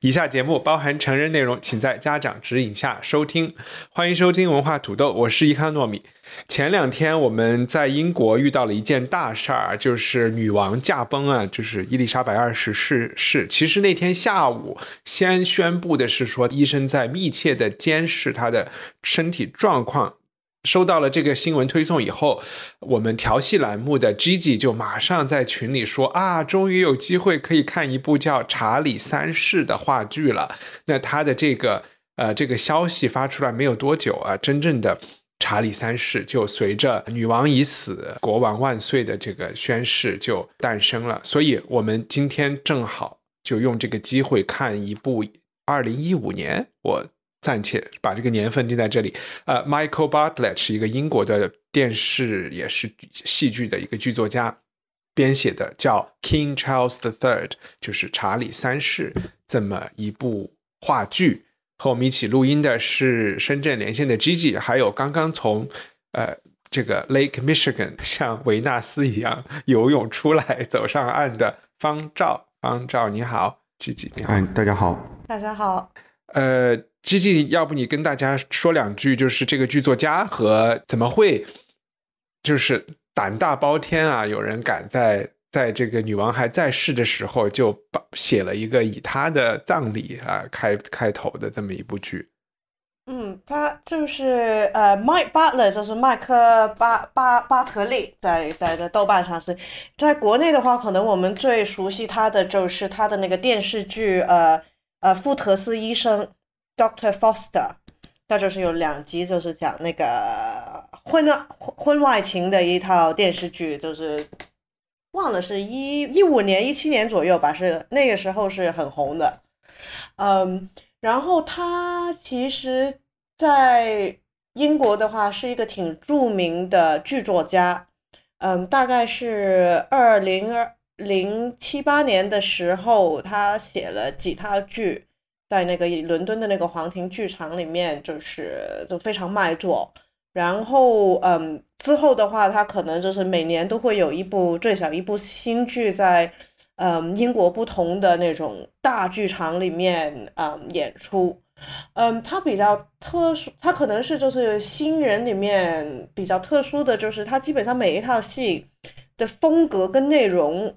以下节目包含成人内容，请在家长指引下收听。欢迎收听文化土豆，我是伊康糯米。前两天我们在英国遇到了一件大事儿，就是女王驾崩啊，就是伊丽莎白二世逝世。其实那天下午先宣布的是说，医生在密切的监视她的身体状况。收到了这个新闻推送以后，我们调戏栏目的 Gigi 就马上在群里说啊，终于有机会可以看一部叫《查理三世》的话剧了。那他的这个呃这个消息发出来没有多久啊，真正的查理三世就随着女王已死，国王万岁的这个宣誓就诞生了。所以我们今天正好就用这个机会看一部二零一五年我。暂且把这个年份定在这里。呃，Michael Bartlett 是一个英国的电视也是戏剧的一个剧作家编写的，叫《King Charles the Third》，就是查理三世这么一部话剧。和我们一起录音的是深圳连线的 Gigi，还有刚刚从呃这个 Lake Michigan 像维纳斯一样游泳出来走上岸的方照。方照你好，Gigi 你好，大家好，大家好。呃，Gigi，要不你跟大家说两句，就是这个剧作家和怎么会，就是胆大包天啊？有人敢在在这个女王还在世的时候，就把写了一个以她的葬礼啊开开头的这么一部剧。嗯，他就是呃，Mike Butler，就是麦克巴巴巴特利，在在在豆瓣上是，在国内的话，可能我们最熟悉他的就是他的那个电视剧呃。呃，福特斯医生，Doctor Foster，他就是有两集，就是讲那个婚外婚外情的一套电视剧，就是忘了是一一五年、一七年左右吧，是那个时候是很红的。嗯，然后他其实，在英国的话是一个挺著名的剧作家。嗯，大概是二零二。零七八年的时候，他写了几套剧，在那个伦敦的那个皇庭剧场里面，就是就非常卖座。然后，嗯，之后的话，他可能就是每年都会有一部最少一部新剧在，嗯，英国不同的那种大剧场里面，嗯，演出。嗯，他比较特殊，他可能是就是新人里面比较特殊的就是他基本上每一套戏的风格跟内容。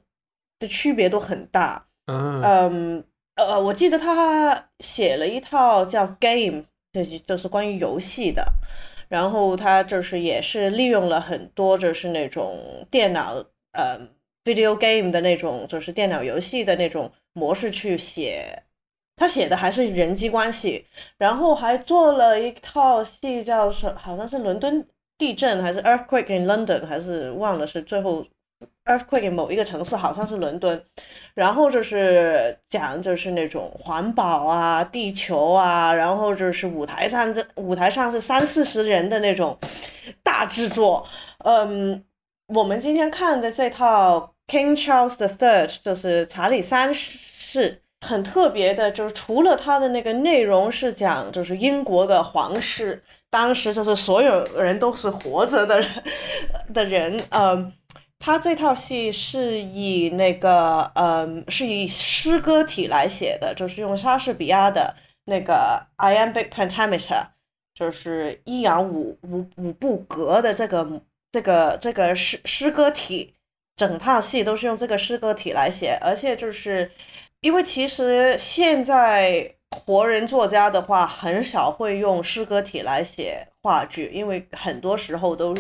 的区别都很大，嗯，呃，我记得他写了一套叫《Game》，就是就是关于游戏的，然后他就是也是利用了很多就是那种电脑呃 video game 的那种就是电脑游戏的那种模式去写，他写的还是人际关系，然后还做了一套戏叫是好像是伦敦地震还是 Earthquake in London 还是忘了是最后。Earthquake 某一个城市好像是伦敦，然后就是讲就是那种环保啊、地球啊，然后就是舞台上这舞台上是三四十人的那种大制作。嗯，我们今天看的这套 King Charles the Third 就是查理三世，很特别的，就是除了它的那个内容是讲就是英国的皇室，当时就是所有人都是活着的人的人，嗯。他这套戏是以那个，嗯，是以诗歌体来写的，就是用莎士比亚的那个 iambic pentameter，就是一阳五五五步格的这个这个这个诗诗歌体，整套戏都是用这个诗歌体来写，而且就是因为其实现在活人作家的话，很少会用诗歌体来写话剧，因为很多时候都。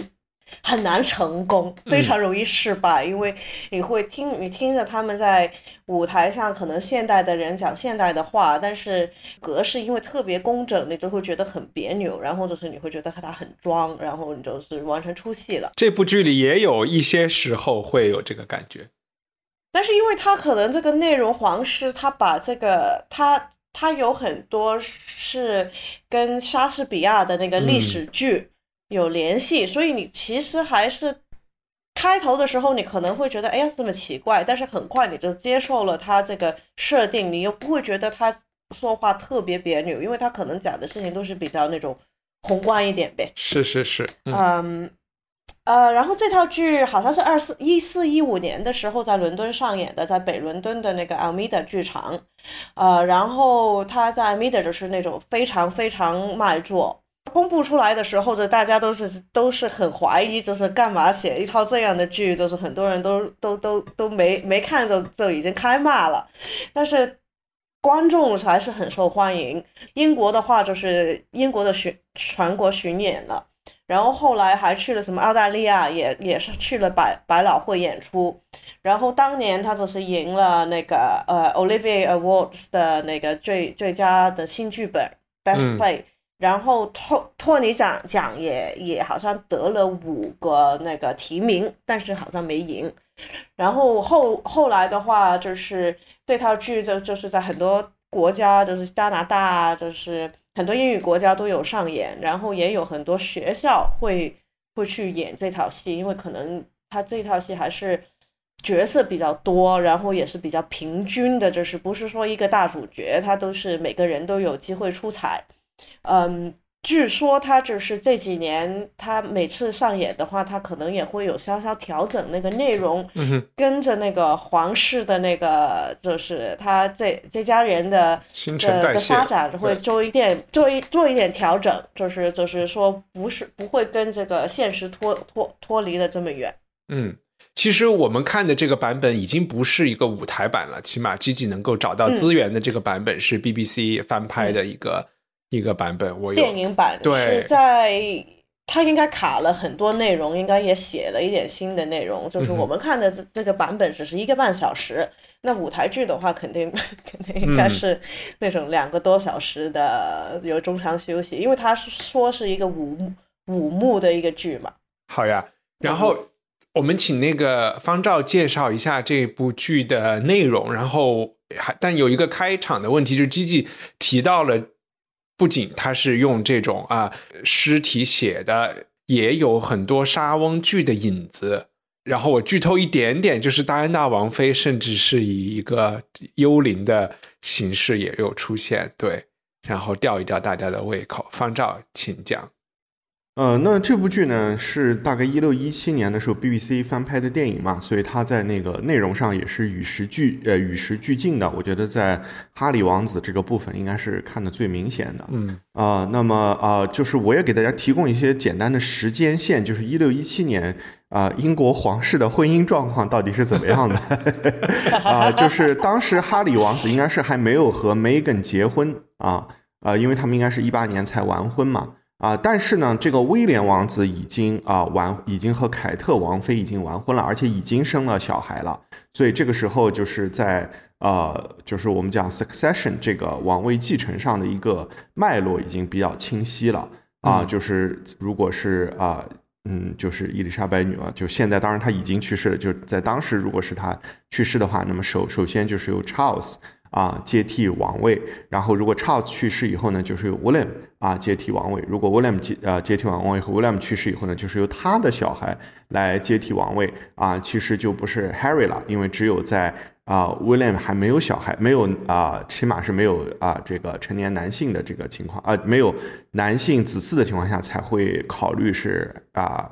很难成功，非常容易失败，因为你会听你听着他们在舞台上可能现代的人讲现代的话，但是格式因为特别工整，你就会觉得很别扭，然后就是你会觉得他很装，然后你就是完全出戏了。这部剧里也有一些时候会有这个感觉，但是因为他可能这个内容黄师他把这个他他有很多是跟莎士比亚的那个历史剧。有联系，所以你其实还是开头的时候，你可能会觉得，哎呀，这么奇怪，但是很快你就接受了他这个设定，你又不会觉得他说话特别别扭，因为他可能讲的事情都是比较那种宏观一点呗。是是是，嗯，呃，然后这套剧好像是二四一四一五年的时候在伦敦上演的，在北伦敦的那个 Almeida 剧场，呃，然后他在 Almeida 就是那种非常非常卖座。公布出来的时候，就大家都是都是很怀疑，就是干嘛写一套这样的剧，就是很多人都都都都没没看就就已经开骂了。但是观众还是很受欢迎。英国的话，就是英国的巡全国巡演了，然后后来还去了什么澳大利亚，也也是去了百百老汇演出。然后当年他就是赢了那个呃 Olivier Awards 的那个最最佳的新剧本 Best Play。然后托托尼奖奖也也好像得了五个那个提名，但是好像没赢。然后后后来的话，就是这套剧就就是在很多国家，就是加拿大，就是很多英语国家都有上演。然后也有很多学校会会去演这套戏，因为可能他这套戏还是角色比较多，然后也是比较平均的，就是不是说一个大主角，他都是每个人都有机会出彩。嗯，据说他就是这几年，他每次上演的话，他可能也会有稍稍调整那个内容，跟着那个皇室的那个，就是他这这家人的新陈代谢发展会做一点做一做一点调整，就是就是说不是不会跟这个现实脱脱脱离的这么远。嗯，其实我们看的这个版本已经不是一个舞台版了，起码 G G 能够找到资源的这个版本是 B B C 翻拍的一个。一个版本，我有电影版是在，它应该卡了很多内容，应该也写了一点新的内容。就是我们看的这这个版本只是一个半小时，那舞台剧的话，肯定肯定应该是那种两个多小时的，有中场休息，因为他是说是一个五五幕的一个剧嘛。好呀，然后我们请那个方照介绍一下这部剧的内容，然后还但有一个开场的问题，就是 G G 提到了。不仅他是用这种啊尸体写的，也有很多沙翁剧的影子。然后我剧透一点点，就是戴安娜王妃甚至是以一个幽灵的形式也有出现，对，然后吊一吊大家的胃口。方照，请讲。呃，那这部剧呢是大概一六一七年的时候 BBC 翻拍的电影嘛，所以它在那个内容上也是与时俱呃与时俱进的。我觉得在哈里王子这个部分应该是看的最明显的。嗯啊，那么啊，就是我也给大家提供一些简单的时间线，就是一六一七年啊，英国皇室的婚姻状况到底是怎么样的？啊，就是当时哈里王子应该是还没有和 Megan 结婚啊啊，因为他们应该是一八年才完婚嘛。啊，但是呢，这个威廉王子已经啊完，已经和凯特王妃已经完婚了，而且已经生了小孩了。所以这个时候就是在呃，就是我们讲 succession 这个王位继承上的一个脉络已经比较清晰了啊。就是如果是啊，嗯，就是伊丽莎白女王，就现在当然她已经去世了，就在当时如果是她去世的话，那么首首先就是由 Charles。啊，接替王位。然后，如果 Charles 去世以后呢，就是由 William 啊接替王位。如果 William 接呃接替王位和 William 去世以后呢，就是由他的小孩来接替王位。啊，其实就不是 Harry 了，因为只有在啊 William 还没有小孩，没有啊，起码是没有啊这个成年男性的这个情况啊，没有男性子嗣的情况下，才会考虑是啊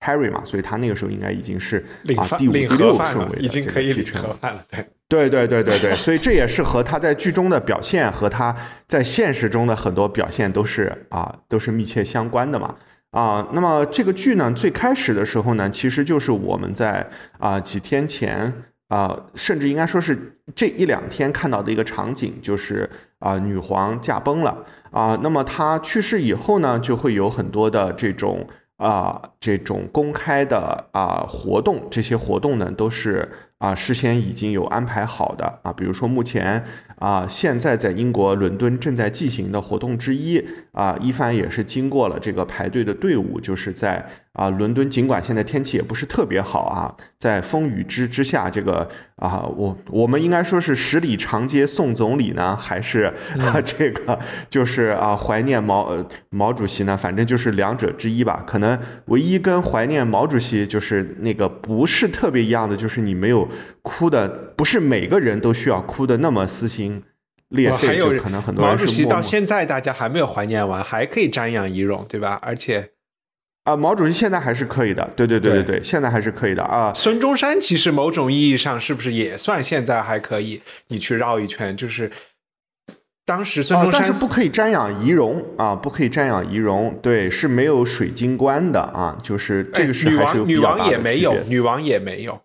Harry 嘛。所以他那个时候应该已经是啊第五、第六顺位已经可以继承了，对。对对对对对，所以这也是和他在剧中的表现和他在现实中的很多表现都是啊都是密切相关的嘛啊。那么这个剧呢，最开始的时候呢，其实就是我们在啊几天前啊，甚至应该说是这一两天看到的一个场景，就是啊女皇驾崩了啊。那么她去世以后呢，就会有很多的这种。啊这种公开的啊活动，这些活动呢都是啊事先已经有安排好的啊，比如说目前啊现在在英国伦敦正在进行的活动之一啊，一帆也是经过了这个排队的队伍，就是在。啊，伦敦尽管现在天气也不是特别好啊，在风雨之之下，这个啊，我我们应该说是十里长街送总理呢，还是啊这个就是啊怀念毛毛主席呢？反正就是两者之一吧。可能唯一跟怀念毛主席就是那个不是特别一样的，就是你没有哭的，不是每个人都需要哭的那么撕心裂肺。就可能很多人毛主席到现在大家还没有怀念完，还可以瞻仰遗容，对吧？而且。啊，毛主席现在还是可以的，对对对对对，现在还是可以的啊。孙中山其实某种意义上是不是也算现在还可以？你去绕一圈，就是当时孙中山，但是不可以瞻仰仪容啊，不可以瞻仰仪容，对，是没有水晶棺的啊，就是这个是女王，女王也没有，女王也没有。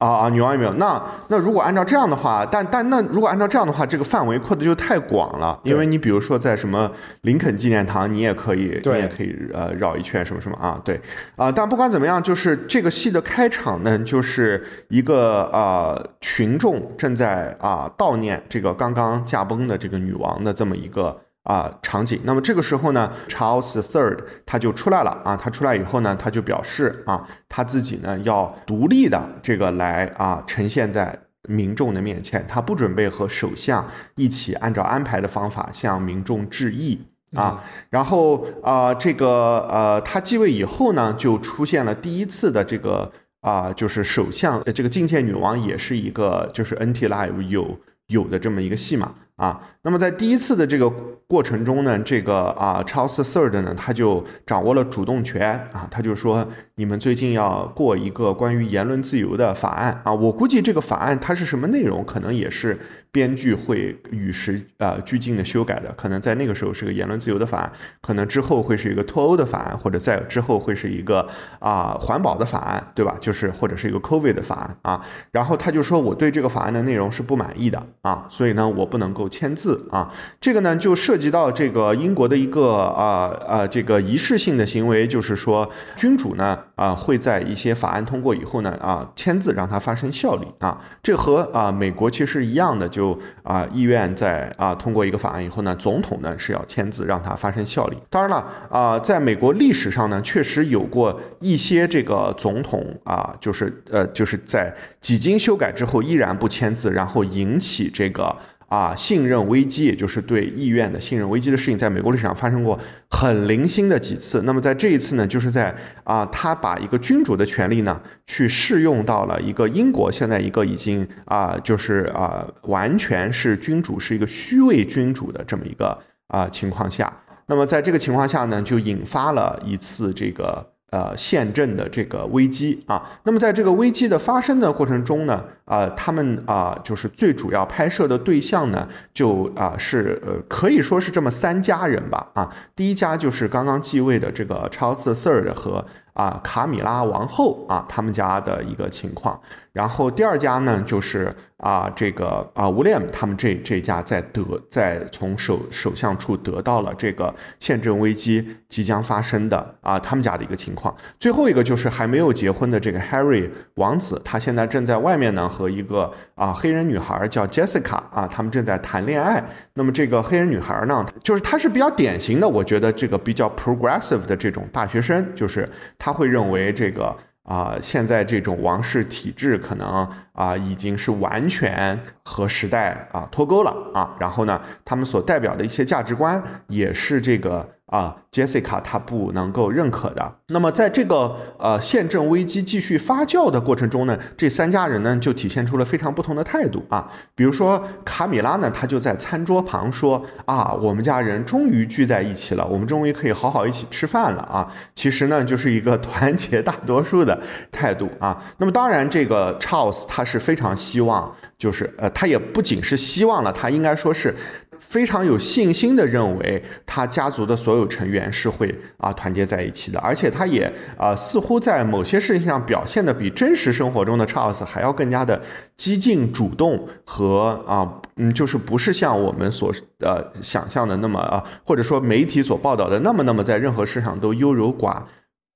啊啊，女王也没有。那那如果按照这样的话，但但那如果按照这样的话，这个范围扩的就太广了。因为你比如说在什么林肯纪念堂，你也可以，你也可以呃绕一圈什么什么啊，对啊。但不管怎么样，就是这个戏的开场呢，就是一个呃群众正在啊悼念这个刚刚驾崩的这个女王的这么一个。啊，场景。那么这个时候呢，Charles Third 他就出来了啊。他出来以后呢，他就表示啊，他自己呢要独立的这个来啊呈现在民众的面前。他不准备和首相一起按照安排的方法向民众致意啊。然后啊，这个呃，他继位以后呢，就出现了第一次的这个啊，就是首相这个觐见女王也是一个就是 NT Live 有有的这么一个戏码。啊，那么在第一次的这个过程中呢，这个啊，Charles Third 呢，他就掌握了主动权啊，他就说，你们最近要过一个关于言论自由的法案啊，我估计这个法案它是什么内容，可能也是。编剧会与时呃俱进的修改的，可能在那个时候是个言论自由的法案，可能之后会是一个脱欧的法案，或者在之后会是一个啊环保的法案，对吧？就是或者是一个 COVID 的法案啊。然后他就说我对这个法案的内容是不满意的啊，所以呢我不能够签字啊。这个呢就涉及到这个英国的一个啊啊这个仪式性的行为，就是说君主呢啊会在一些法案通过以后呢啊签字让它发生效力啊。这和啊美国其实一样的就。就啊，议院在啊通过一个法案以后呢，总统呢是要签字让它发生效力。当然了啊，在美国历史上呢，确实有过一些这个总统啊，就是呃，就是在几经修改之后依然不签字，然后引起这个。啊，信任危机，也就是对意愿的信任危机的事情，在美国历史上发生过很零星的几次。那么在这一次呢，就是在啊，他把一个君主的权利呢，去适用到了一个英国现在一个已经啊，就是啊，完全是君主是一个虚位君主的这么一个啊情况下。那么在这个情况下呢，就引发了一次这个。呃，宪政的这个危机啊，那么在这个危机的发生的过程中呢，啊，他们啊，就是最主要拍摄的对象呢，就啊是呃，可以说是这么三家人吧，啊，第一家就是刚刚继位的这个 Charles Third 和啊卡米拉王后啊，他们家的一个情况。然后第二家呢，就是啊，这个啊，吴列他们这这家在得在从首首相处得到了这个宪政危机即将发生的啊，他们家的一个情况。最后一个就是还没有结婚的这个 Harry 王子，他现在正在外面呢，和一个啊黑人女孩叫 Jessica 啊，他们正在谈恋爱。那么这个黑人女孩呢，就是她是比较典型的，我觉得这个比较 progressive 的这种大学生，就是他会认为这个。啊，现在这种王室体制可能啊已经是完全和时代啊脱钩了啊，然后呢，他们所代表的一些价值观也是这个。啊，Jessica 她不能够认可的。那么，在这个呃宪政危机继续发酵的过程中呢，这三家人呢就体现出了非常不同的态度啊。比如说卡米拉呢，她就在餐桌旁说：“啊，我们家人终于聚在一起了，我们终于可以好好一起吃饭了啊。”其实呢，就是一个 团结大多数的态度啊。那么，当然这个 Charles 他是非常希望，就是呃，他也不仅是希望了，他应该说是。非常有信心的认为他家族的所有成员是会啊团结在一起的，而且他也啊似乎在某些事情上表现的比真实生活中的查尔斯还要更加的激进、主动和啊嗯，就是不是像我们所呃想象的那么啊，或者说媒体所报道的那么那么在任何事上都优柔寡。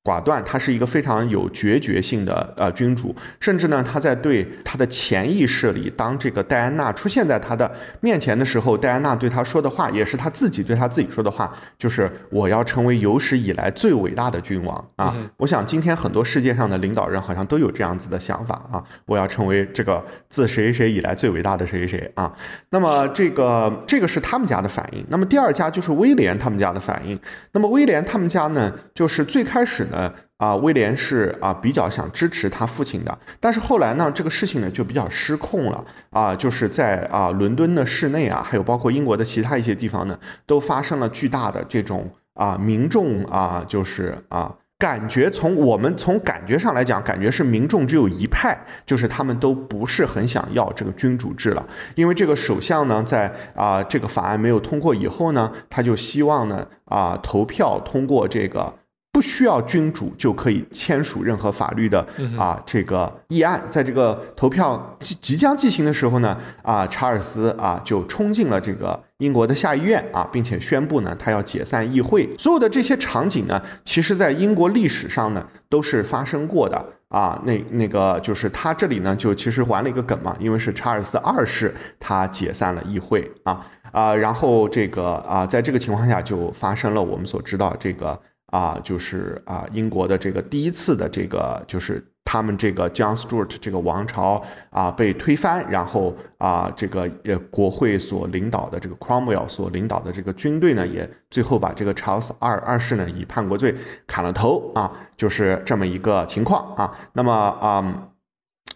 寡断，他是一个非常有决绝性的呃君主，甚至呢，他在对他的潜意识里，当这个戴安娜出现在他的面前的时候，戴安娜对他说的话，也是他自己对他自己说的话，就是我要成为有史以来最伟大的君王啊！我想今天很多世界上的领导人好像都有这样子的想法啊，我要成为这个自谁谁以来最伟大的谁谁谁啊！那么这个这个是他们家的反应，那么第二家就是威廉他们家的反应，那么威廉他们家呢，就是最开始。呃啊，威廉是啊比较想支持他父亲的，但是后来呢，这个事情呢就比较失控了啊，就是在啊伦敦的市内啊，还有包括英国的其他一些地方呢，都发生了巨大的这种啊民众啊，就是啊感觉从我们从感觉上来讲，感觉是民众只有一派，就是他们都不是很想要这个君主制了，因为这个首相呢，在啊这个法案没有通过以后呢，他就希望呢啊投票通过这个。不需要君主就可以签署任何法律的啊，这个议案，在这个投票即即将进行的时候呢，啊，查尔斯啊就冲进了这个英国的下议院啊，并且宣布呢，他要解散议会。所有的这些场景呢，其实在英国历史上呢都是发生过的啊。那那个就是他这里呢就其实玩了一个梗嘛，因为是查尔斯二世他解散了议会啊啊，然后这个啊，在这个情况下就发生了我们所知道这个。啊，就是啊，英国的这个第一次的这个，就是他们这个 John Stuart 这个王朝啊被推翻，然后啊，这个呃国会所领导的这个 Cromwell 所领导的这个军队呢，也最后把这个 Charles 二二世呢以叛国罪砍了头啊，就是这么一个情况啊。那么啊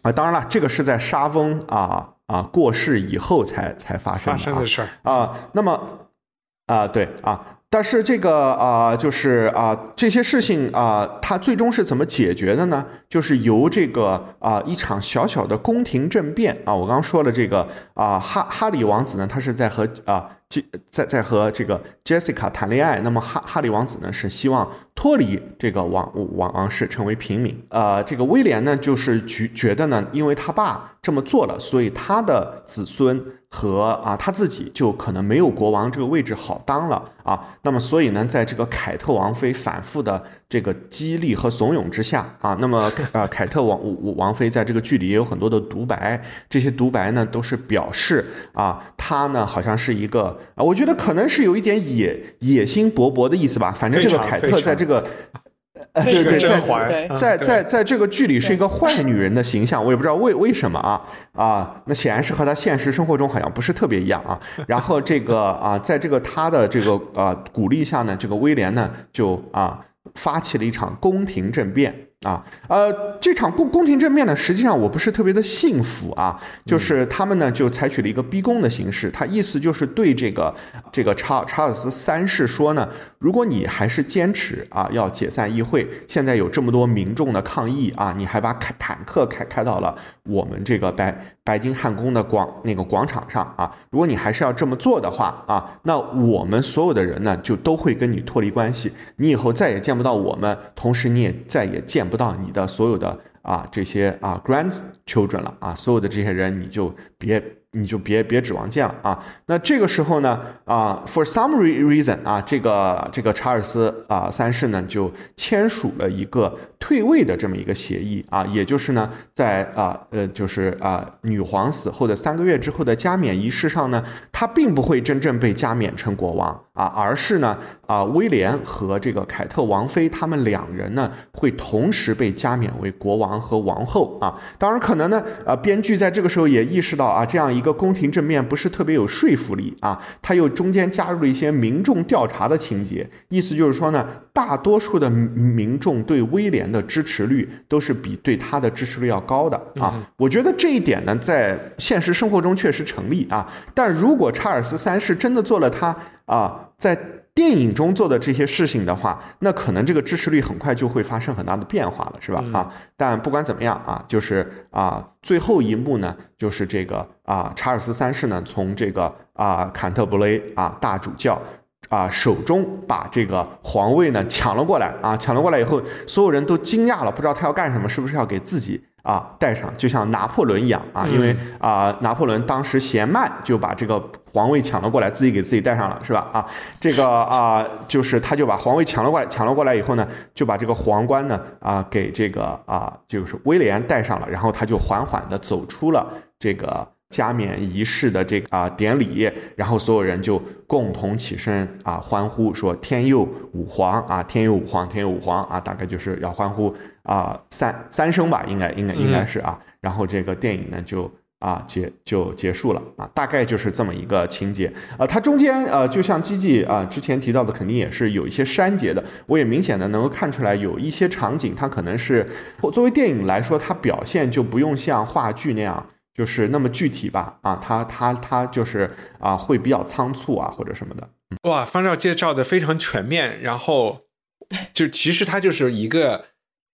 啊，当然了，这个是在沙翁啊啊过世以后才才发生发生的事儿啊。那么啊，对啊。但是这个啊，就是啊，这些事情啊，它最终是怎么解决的呢？就是由这个啊一场小小的宫廷政变啊，我刚刚说了这个啊，哈哈里王子呢，他是在和啊。在在和这个 Jessica 谈恋爱，那么哈哈利王子呢是希望脱离这个王王王室，成为平民。呃，这个威廉呢就是觉觉得呢，因为他爸这么做了，所以他的子孙和啊他自己就可能没有国王这个位置好当了啊。那么所以呢，在这个凯特王妃反复的这个激励和怂恿之下啊，那么呃 凯特王王妃在这个剧里也有很多的独白，这些独白呢都是表示啊，她呢好像是一个。啊，我觉得可能是有一点野野心勃勃的意思吧。反正这个凯特在这个，呃，对对，在在在在这个剧里是一个坏女人的形象，我也不知道为为什么啊啊，那显然是和她现实生活中好像不是特别一样啊。然后这个啊，在这个她的这个呃鼓励下呢，这个威廉呢就啊发起了一场宫廷政变。啊，呃，这场宫宫廷政变呢，实际上我不是特别的信服啊，就是他们呢就采取了一个逼宫的形式，他意思就是对这个这个查查尔斯三世说呢，如果你还是坚持啊要解散议会，现在有这么多民众的抗议啊，你还把坦坦克开开到了我们这个白白金汉宫的广那个广场上啊，如果你还是要这么做的话啊，那我们所有的人呢就都会跟你脱离关系，你以后再也见不到我们，同时你也再也见。不到你的所有的啊这些啊 grandchildren 了啊，所有的这些人你就别。你就别别指望见了啊！那这个时候呢啊，for some reason 啊，这个这个查尔斯啊三世呢就签署了一个退位的这么一个协议啊，也就是呢在啊呃就是啊女皇死后的三个月之后的加冕仪式上呢，他并不会真正被加冕成国王啊，而是呢啊威廉和这个凯特王妃他们两人呢会同时被加冕为国王和王后啊。当然可能呢啊编剧在这个时候也意识到啊这样一个宫廷政变不是特别有说服力啊，他又中间加入了一些民众调查的情节，意思就是说呢，大多数的民众对威廉的支持率都是比对他的支持率要高的啊。我觉得这一点呢，在现实生活中确实成立啊。但如果查尔斯三世真的做了他啊，在电影中做的这些事情的话，那可能这个支持率很快就会发生很大的变化了，是吧？啊，但不管怎么样啊，就是啊，最后一幕呢，就是这个啊，查尔斯三世呢，从这个啊坎特伯雷啊大主教啊手中把这个皇位呢抢了过来啊，抢了过来以后，所有人都惊讶了，不知道他要干什么，是不是要给自己啊带上，就像拿破仑一样啊，因为啊拿破仑当时嫌慢，就把这个皇位抢了过来，自己给自己带上了，是吧？啊，这个啊就是他就把皇位抢了过来，抢了过来以后呢，就把这个皇冠呢啊给这个啊就是威廉戴上了，然后他就缓缓的走出了这个。加冕仪式的这个啊典礼，然后所有人就共同起身啊欢呼，说天佑吾皇啊，天佑吾皇，天佑吾皇啊，大概就是要欢呼啊三三声吧，应该应该应该是啊，然后这个电影呢就啊结就结束了啊，大概就是这么一个情节啊，它中间呃就像基基啊之前提到的，肯定也是有一些删节的，我也明显的能够看出来有一些场景，它可能是作为电影来说，它表现就不用像话剧那样。就是那么具体吧，啊，他他他就是啊，会比较仓促啊，或者什么的。哇，方照介绍的非常全面，然后 就其实它就是一个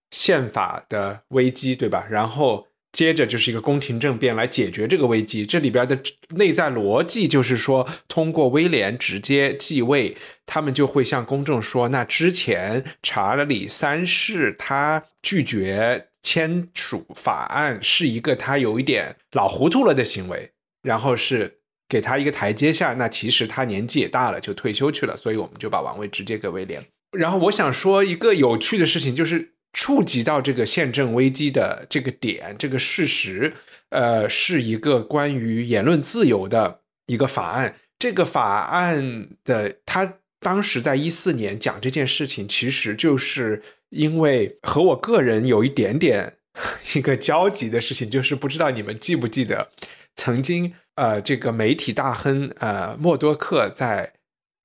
宪法的危机，对吧？然后接着就是一个宫廷政变来解决这个危机。这里边的内在逻辑就是说，通过威廉直接继位，他们就会向公众说，那之前查理三世他拒绝。签署法案是一个他有一点老糊涂了的行为，然后是给他一个台阶下。那其实他年纪也大了，就退休去了，所以我们就把王位直接给威廉。然后我想说一个有趣的事情，就是触及到这个宪政危机的这个点，这个事实，呃，是一个关于言论自由的一个法案。这个法案的他当时在一四年讲这件事情，其实就是。因为和我个人有一点点 一个交集的事情，就是不知道你们记不记得，曾经呃，这个媒体大亨呃默多克在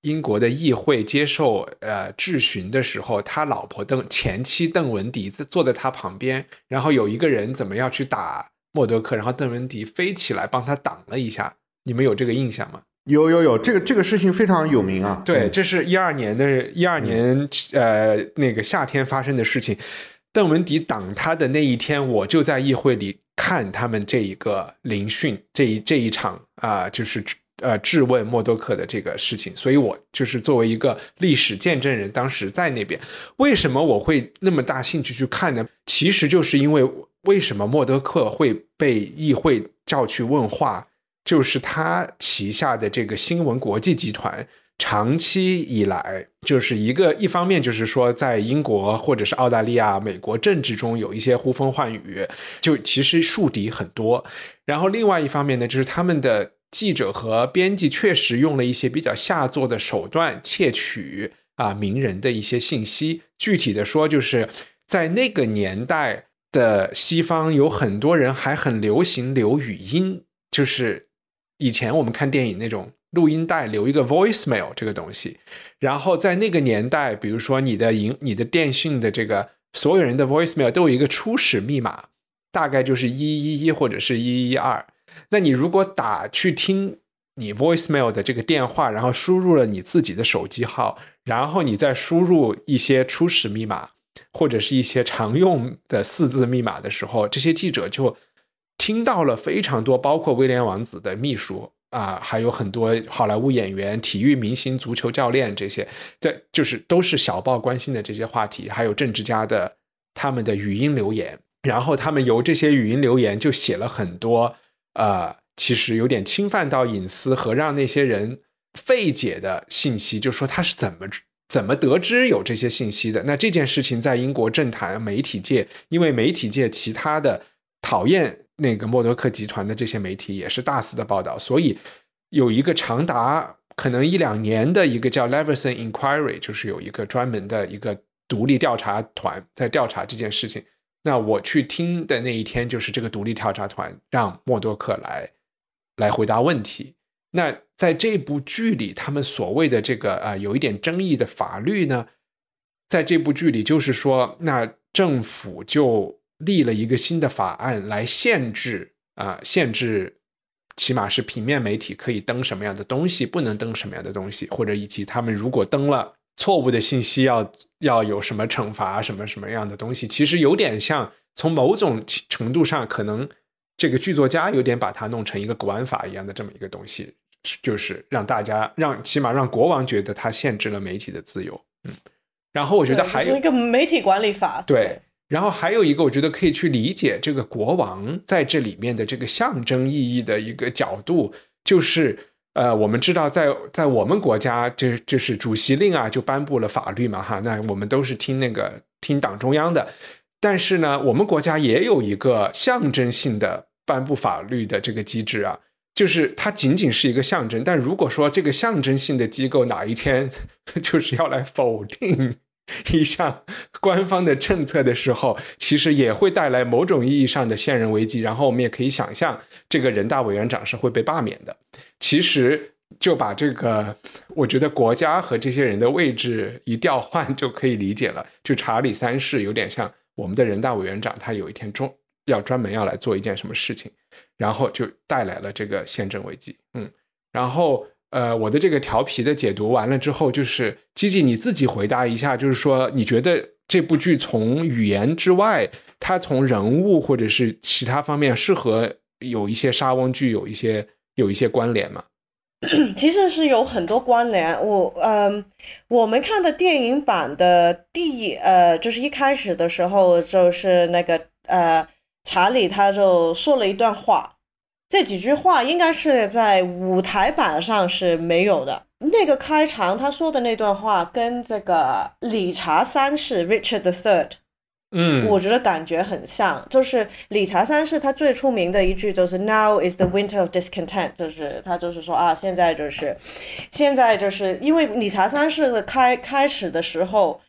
英国的议会接受呃质询的时候，他老婆邓前妻邓文迪坐在他旁边，然后有一个人怎么要去打默多克，然后邓文迪飞起来帮他挡了一下，你们有这个印象吗？有有有，这个这个事情非常有名啊。对，这是一二年的一二年呃那个夏天发生的事情。邓文迪挡他的那一天，我就在议会里看他们这一个聆讯，这一这一场啊，就是呃质问默多克的这个事情。所以我就是作为一个历史见证人，当时在那边。为什么我会那么大兴趣去看呢？其实就是因为为什么默多克会被议会叫去问话。就是他旗下的这个新闻国际集团，长期以来就是一个一方面就是说，在英国或者是澳大利亚、美国政治中有一些呼风唤雨，就其实树敌很多。然后另外一方面呢，就是他们的记者和编辑确实用了一些比较下作的手段窃取啊名人的一些信息。具体的说，就是在那个年代的西方，有很多人还很流行留语音，就是。以前我们看电影那种录音带留一个 voicemail 这个东西，然后在那个年代，比如说你的银、你的电信的这个所有人的 voicemail 都有一个初始密码，大概就是一一一或者是一一二。那你如果打去听你 voicemail 的这个电话，然后输入了你自己的手机号，然后你再输入一些初始密码或者是一些常用的四字密码的时候，这些记者就。听到了非常多，包括威廉王子的秘书啊，还有很多好莱坞演员、体育明星、足球教练这些，这就是都是小报关心的这些话题，还有政治家的他们的语音留言，然后他们由这些语音留言就写了很多，呃，其实有点侵犯到隐私和让那些人费解的信息，就说他是怎么怎么得知有这些信息的？那这件事情在英国政坛媒体界，因为媒体界其他的讨厌。那个默多克集团的这些媒体也是大肆的报道，所以有一个长达可能一两年的一个叫 Leveson Inquiry，就是有一个专门的一个独立调查团在调查这件事情。那我去听的那一天，就是这个独立调查团让默多克来来回答问题。那在这部剧里，他们所谓的这个啊有一点争议的法律呢，在这部剧里就是说，那政府就。立了一个新的法案来限制啊，限制，起码是平面媒体可以登什么样的东西，不能登什么样的东西，或者以及他们如果登了错误的信息，要要有什么惩罚，什么什么样的东西，其实有点像从某种程度上，可能这个剧作家有点把它弄成一个国安法一样的这么一个东西就是让大家让起码让国王觉得他限制了媒体的自由。嗯，然后我觉得还有一个媒体管理法。对，然后还有一个，我觉得可以去理解这个国王在这里面的这个象征意义的一个角度，就是呃，我们知道在在我们国家，这这是主席令啊，就颁布了法律嘛，哈，那我们都是听那个听党中央的。但是呢，我们国家也有一个象征性的颁布法律的这个机制啊，就是它仅仅是一个象征。但如果说这个象征性的机构哪一天 就是要来否定 一项官方的政策的时候，其实也会带来某种意义上的现任危机。然后我们也可以想象，这个人大委员长是会被罢免的。其实就把这个，我觉得国家和这些人的位置一调换就可以理解了。就查理三世有点像。我们的人大委员长，他有一天专要专门要来做一件什么事情，然后就带来了这个宪政危机。嗯，然后呃，我的这个调皮的解读完了之后，就是基基你自己回答一下，就是说你觉得这部剧从语言之外，它从人物或者是其他方面，是和有一些沙翁剧有一些有一些关联吗？其实是有很多关联，我嗯，我们看的电影版的第一呃，就是一开始的时候，就是那个呃，查理他就说了一段话，这几句话应该是在舞台版上是没有的。那个开场他说的那段话，跟这个理查三世 Richard the Third。嗯，我觉得感觉很像，就是理查三世他最出名的一句就是 Now is the winter of discontent，就是他就是说啊，现在就是现在就是因为理查三世的开开始的时候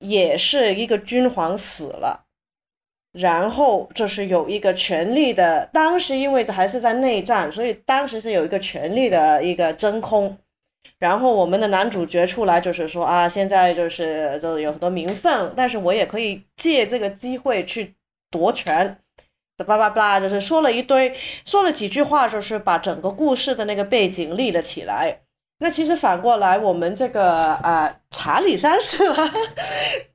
也是一个君皇死了，然后就是有一个权力的，当时因为还是在内战，所以当时是有一个权力的一个真空。然后我们的男主角出来就是说啊，现在就是就有很多名分，但是我也可以借这个机会去夺权，叭叭叭，就是说了一堆，说了几句话，就是把整个故事的那个背景立了起来。那其实反过来，我们这个呃查理三世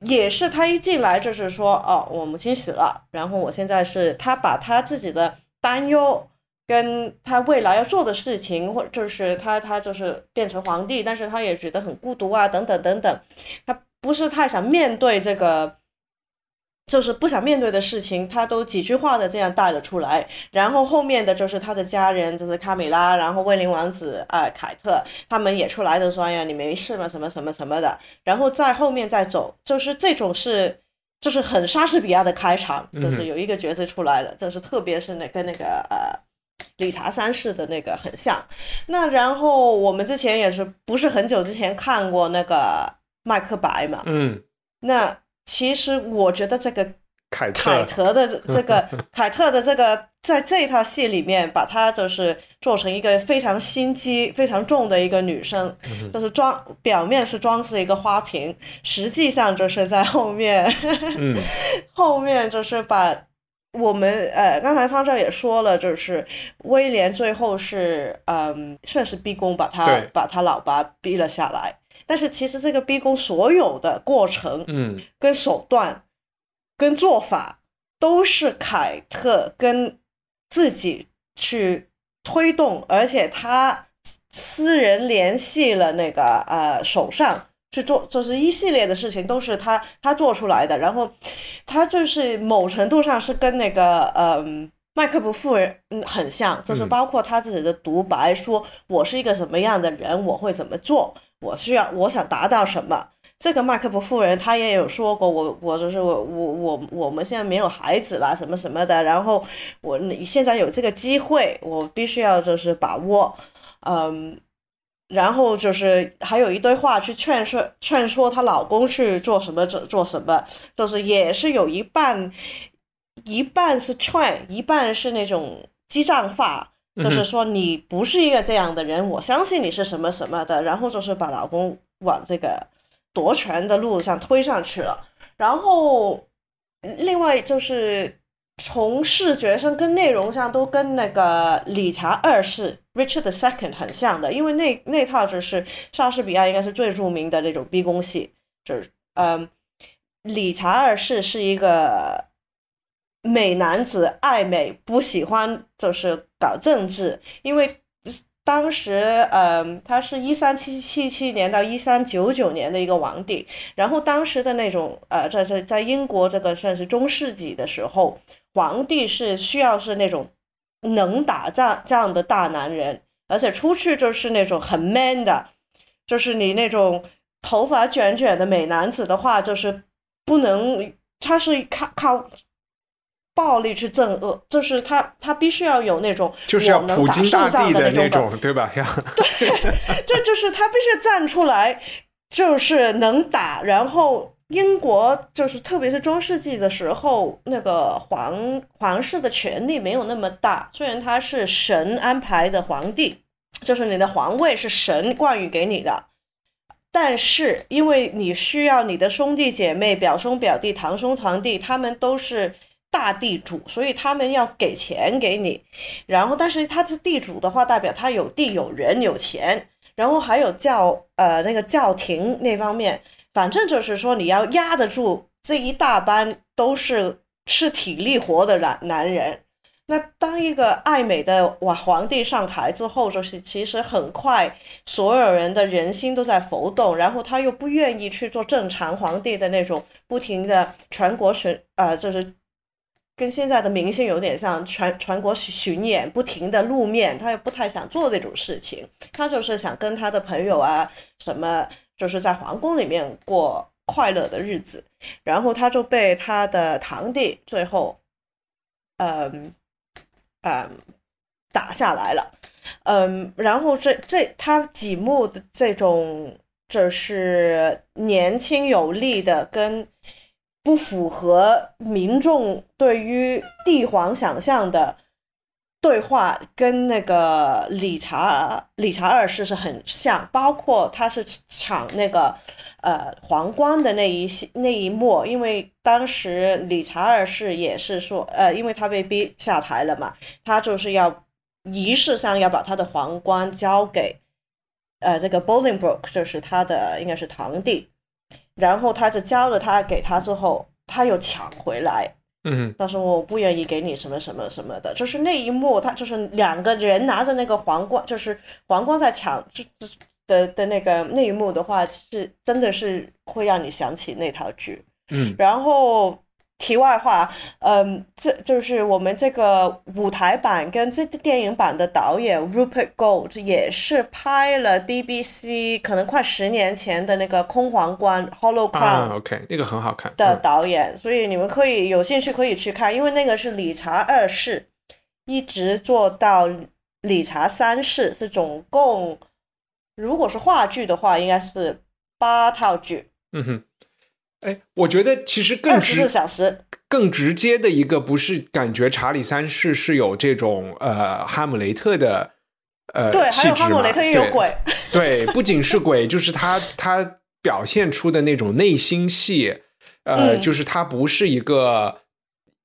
也是他一进来就是说哦，我母亲死了，然后我现在是他把他自己的担忧。跟他未来要做的事情，或就是他他就是变成皇帝，但是他也觉得很孤独啊，等等等等，他不是太想面对这个，就是不想面对的事情，他都几句话的这样带了出来。然后后面的就是他的家人，就是卡米拉，然后威廉王子啊，凯特他们也出来的说呀，你没事吗？什么什么什么的。然后在后面再走，就是这种是就是很莎士比亚的开场，就是有一个角色出来了，就是特别是那跟那个呃。理查三世的那个很像，那然后我们之前也是不是很久之前看过那个麦克白嘛？嗯，那其实我觉得这个凯 凯特的这个凯特的这个在这套戏里面，把她就是做成一个非常心机非常重的一个女生，就是装表面是装饰一个花瓶，实际上就是在后面，嗯，后面就是把。我们呃，刚才方丈也说了，就是威廉最后是嗯，算是逼宫把他把他老爸逼了下来。但是其实这个逼宫所有的过程，嗯，跟手段，跟做法，都是凯特跟自己去推动，而且他私人联系了那个呃首相。去做就是一系列的事情，都是他他做出来的。然后，他就是某程度上是跟那个嗯麦克布夫人嗯很像，就是包括他自己的独白，说我是一个什么样的人，我会怎么做，我需要我想达到什么。这个麦克伯夫人她也有说过，我我就是我我我我们现在没有孩子啦，什么什么的。然后我现在有这个机会，我必须要就是把握，嗯。然后就是还有一堆话去劝说劝说她老公去做什么做做什么，就是也是有一半一半是劝，一半是那种激将法，就是说你不是一个这样的人，我相信你是什么什么的，然后就是把老公往这个夺权的路上推上去了。然后另外就是从视觉上跟内容上都跟那个理查二世。Richard the Second 很像的，因为那那套就是莎士比亚应该是最著名的那种逼宫戏，就是嗯，理查二世是一个美男子，爱美，不喜欢就是搞政治，因为当时，嗯，他是一三七七七年到一三九九年的一个皇帝。然后当时的那种，呃，在在在英国这个算是中世纪的时候，皇帝是需要是那种能打仗这样的大男人，而且出去就是那种很 man 的，就是你那种头发卷卷的美男子的话，就是不能，他是靠靠。暴力去憎恶，就是他，他必须要有那种就是要普京大帝的那种，对吧？要对，这就是他必须站出来，就是能打。然后英国就是特别是中世纪的时候，那个皇皇室的权力没有那么大。虽然他是神安排的皇帝，就是你的皇位是神冠予给你的，但是因为你需要你的兄弟姐妹、表兄表弟、堂兄堂弟，他们都是。大地主，所以他们要给钱给你，然后但是他是地主的话，代表他有地有人有钱，然后还有教呃那个教廷那方面，反正就是说你要压得住这一大班都是吃体力活的男男人。那当一个爱美的哇皇帝上台之后，就是其实很快所有人的人心都在浮动，然后他又不愿意去做正常皇帝的那种不停的全国巡呃就是。跟现在的明星有点像，全全国巡演，不停的露面，他也不太想做这种事情，他就是想跟他的朋友啊，什么就是在皇宫里面过快乐的日子，然后他就被他的堂弟最后，嗯嗯打下来了，嗯，然后这这他几幕的这种就是年轻有力的跟。不符合民众对于帝皇想象的对话，跟那个理查理查二世是很像，包括他是抢那个呃皇冠的那一那一幕，因为当时理查二世也是说，呃，因为他被逼下台了嘛，他就是要仪式上要把他的皇冠交给呃这个 Bolingbroke，就是他的应该是堂弟。然后他就交了他给他之后，他又抢回来，嗯，他说我不愿意给你什么什么什么的，就是那一幕，他就是两个人拿着那个皇冠，就是皇冠在抢，这这的的那个那一幕的话，是真的是会让你想起那套剧，嗯，然后。题外话，嗯，这就是我们这个舞台版跟这电影版的导演 Rupert Gold 也是拍了 BBC 可能快十年前的那个空皇冠 Hollow Crown，OK，那个很好看的导演，所以你们可以有兴趣可以去看，因为那个是理查二世一直做到理查三世，是总共如果是话剧的话，应该是八套剧。嗯哼。哎，我觉得其实更直小时更直接的一个，不是感觉查理三世是有这种呃哈姆雷特的呃对，还有哈姆雷特也有鬼，对，不仅是鬼，就是他他表现出的那种内心戏，呃，就是他不是一个，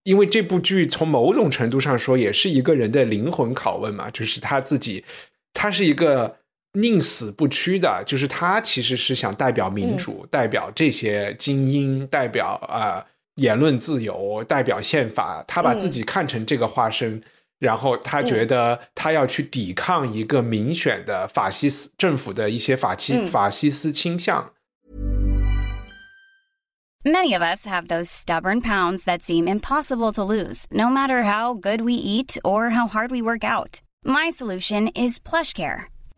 因为这部剧从某种程度上说也是一个人的灵魂拷问嘛，就是他自己，他是一个。宁死不屈的，就是他其实是想代表民主，代表这些精英，代表啊言论自由，代表宪法。他把自己看成这个化身，然后他觉得他要去抵抗一个民选的法西斯政府的一些法西法西斯倾向。Many of us have those stubborn pounds that seem impossible to lose, no matter how good we eat or how hard we work out. My solution is PlushCare.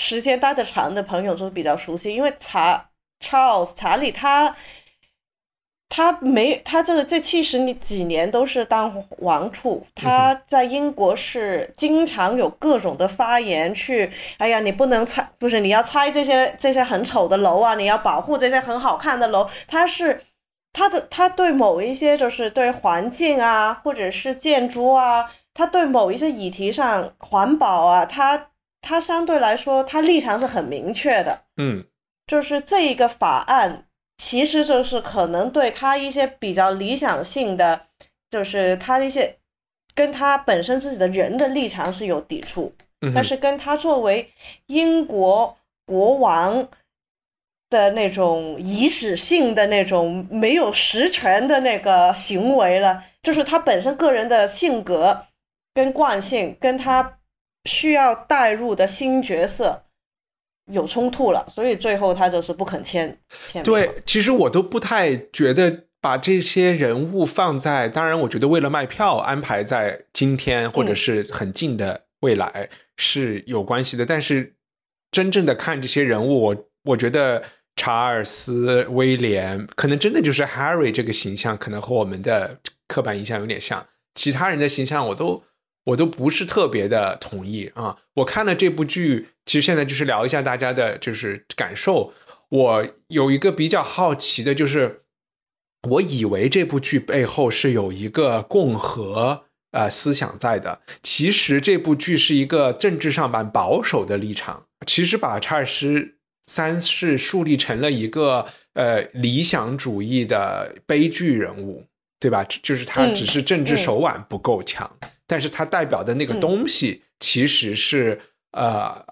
时间待得长的朋友就比较熟悉，因为查 Charles 查理他他没他这个这七十几年都是当王储，他在英国是经常有各种的发言去，哎呀，你不能拆，不是你要拆这些这些很丑的楼啊，你要保护这些很好看的楼，他是。他的他对某一些就是对环境啊，或者是建筑啊，他对某一些议题上环保啊，他他相对来说他立场是很明确的。嗯，就是这一个法案，其实就是可能对他一些比较理想性的，就是他一些跟他本身自己的人的立场是有抵触，但是跟他作为英国国王。的那种仪式性的那种没有实权的那个行为了，就是他本身个人的性格跟惯性，跟他需要带入的新角色有冲突了，所以最后他就是不肯签签。对，其实我都不太觉得把这些人物放在，当然，我觉得为了卖票安排在今天或者是很近的未来是有关系的，但是真正的看这些人物，我我觉得。查尔斯、威廉，可能真的就是 Harry 这个形象，可能和我们的刻板印象有点像。其他人的形象，我都我都不是特别的同意啊。我看了这部剧，其实现在就是聊一下大家的就是感受。我有一个比较好奇的，就是我以为这部剧背后是有一个共和呃思想在的，其实这部剧是一个政治上蛮保守的立场。其实把查尔斯。三世树立成了一个呃理想主义的悲剧人物，对吧？就是他只是政治手腕不够强，但是它代表的那个东西其实是呃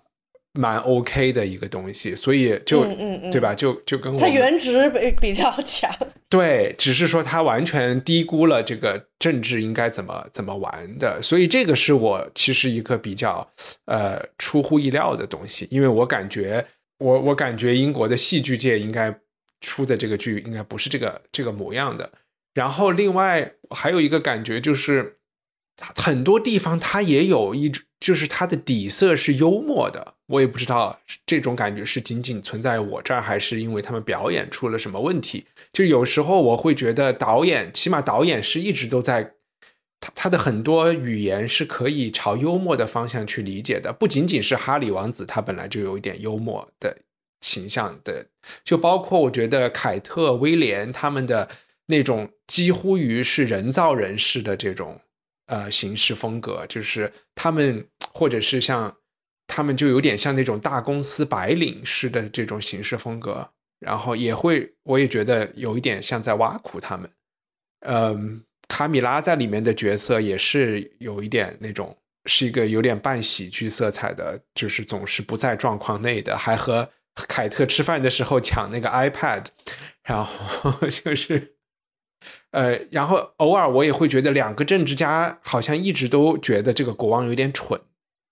蛮 OK 的一个东西，所以就嗯对吧？就就跟我它原值比比较强，对，只是说它完全低估了这个政治应该怎么怎么玩的，所以这个是我其实一个比较呃出乎意料的东西，因为我感觉。我我感觉英国的戏剧界应该出的这个剧应该不是这个这个模样的。然后另外还有一个感觉就是，很多地方它也有一种就是它的底色是幽默的。我也不知道这种感觉是仅仅存在我这儿，还是因为他们表演出了什么问题。就有时候我会觉得导演，起码导演是一直都在。他他的很多语言是可以朝幽默的方向去理解的，不仅仅是哈里王子，他本来就有一点幽默的形象的，就包括我觉得凯特、威廉他们的那种几乎于是人造人式的这种呃行事风格，就是他们或者是像他们就有点像那种大公司白领式的这种行事风格，然后也会我也觉得有一点像在挖苦他们，嗯。卡米拉在里面的角色也是有一点那种，是一个有点半喜剧色彩的，就是总是不在状况内的，还和凯特吃饭的时候抢那个 iPad，然后 就是，呃，然后偶尔我也会觉得两个政治家好像一直都觉得这个国王有点蠢，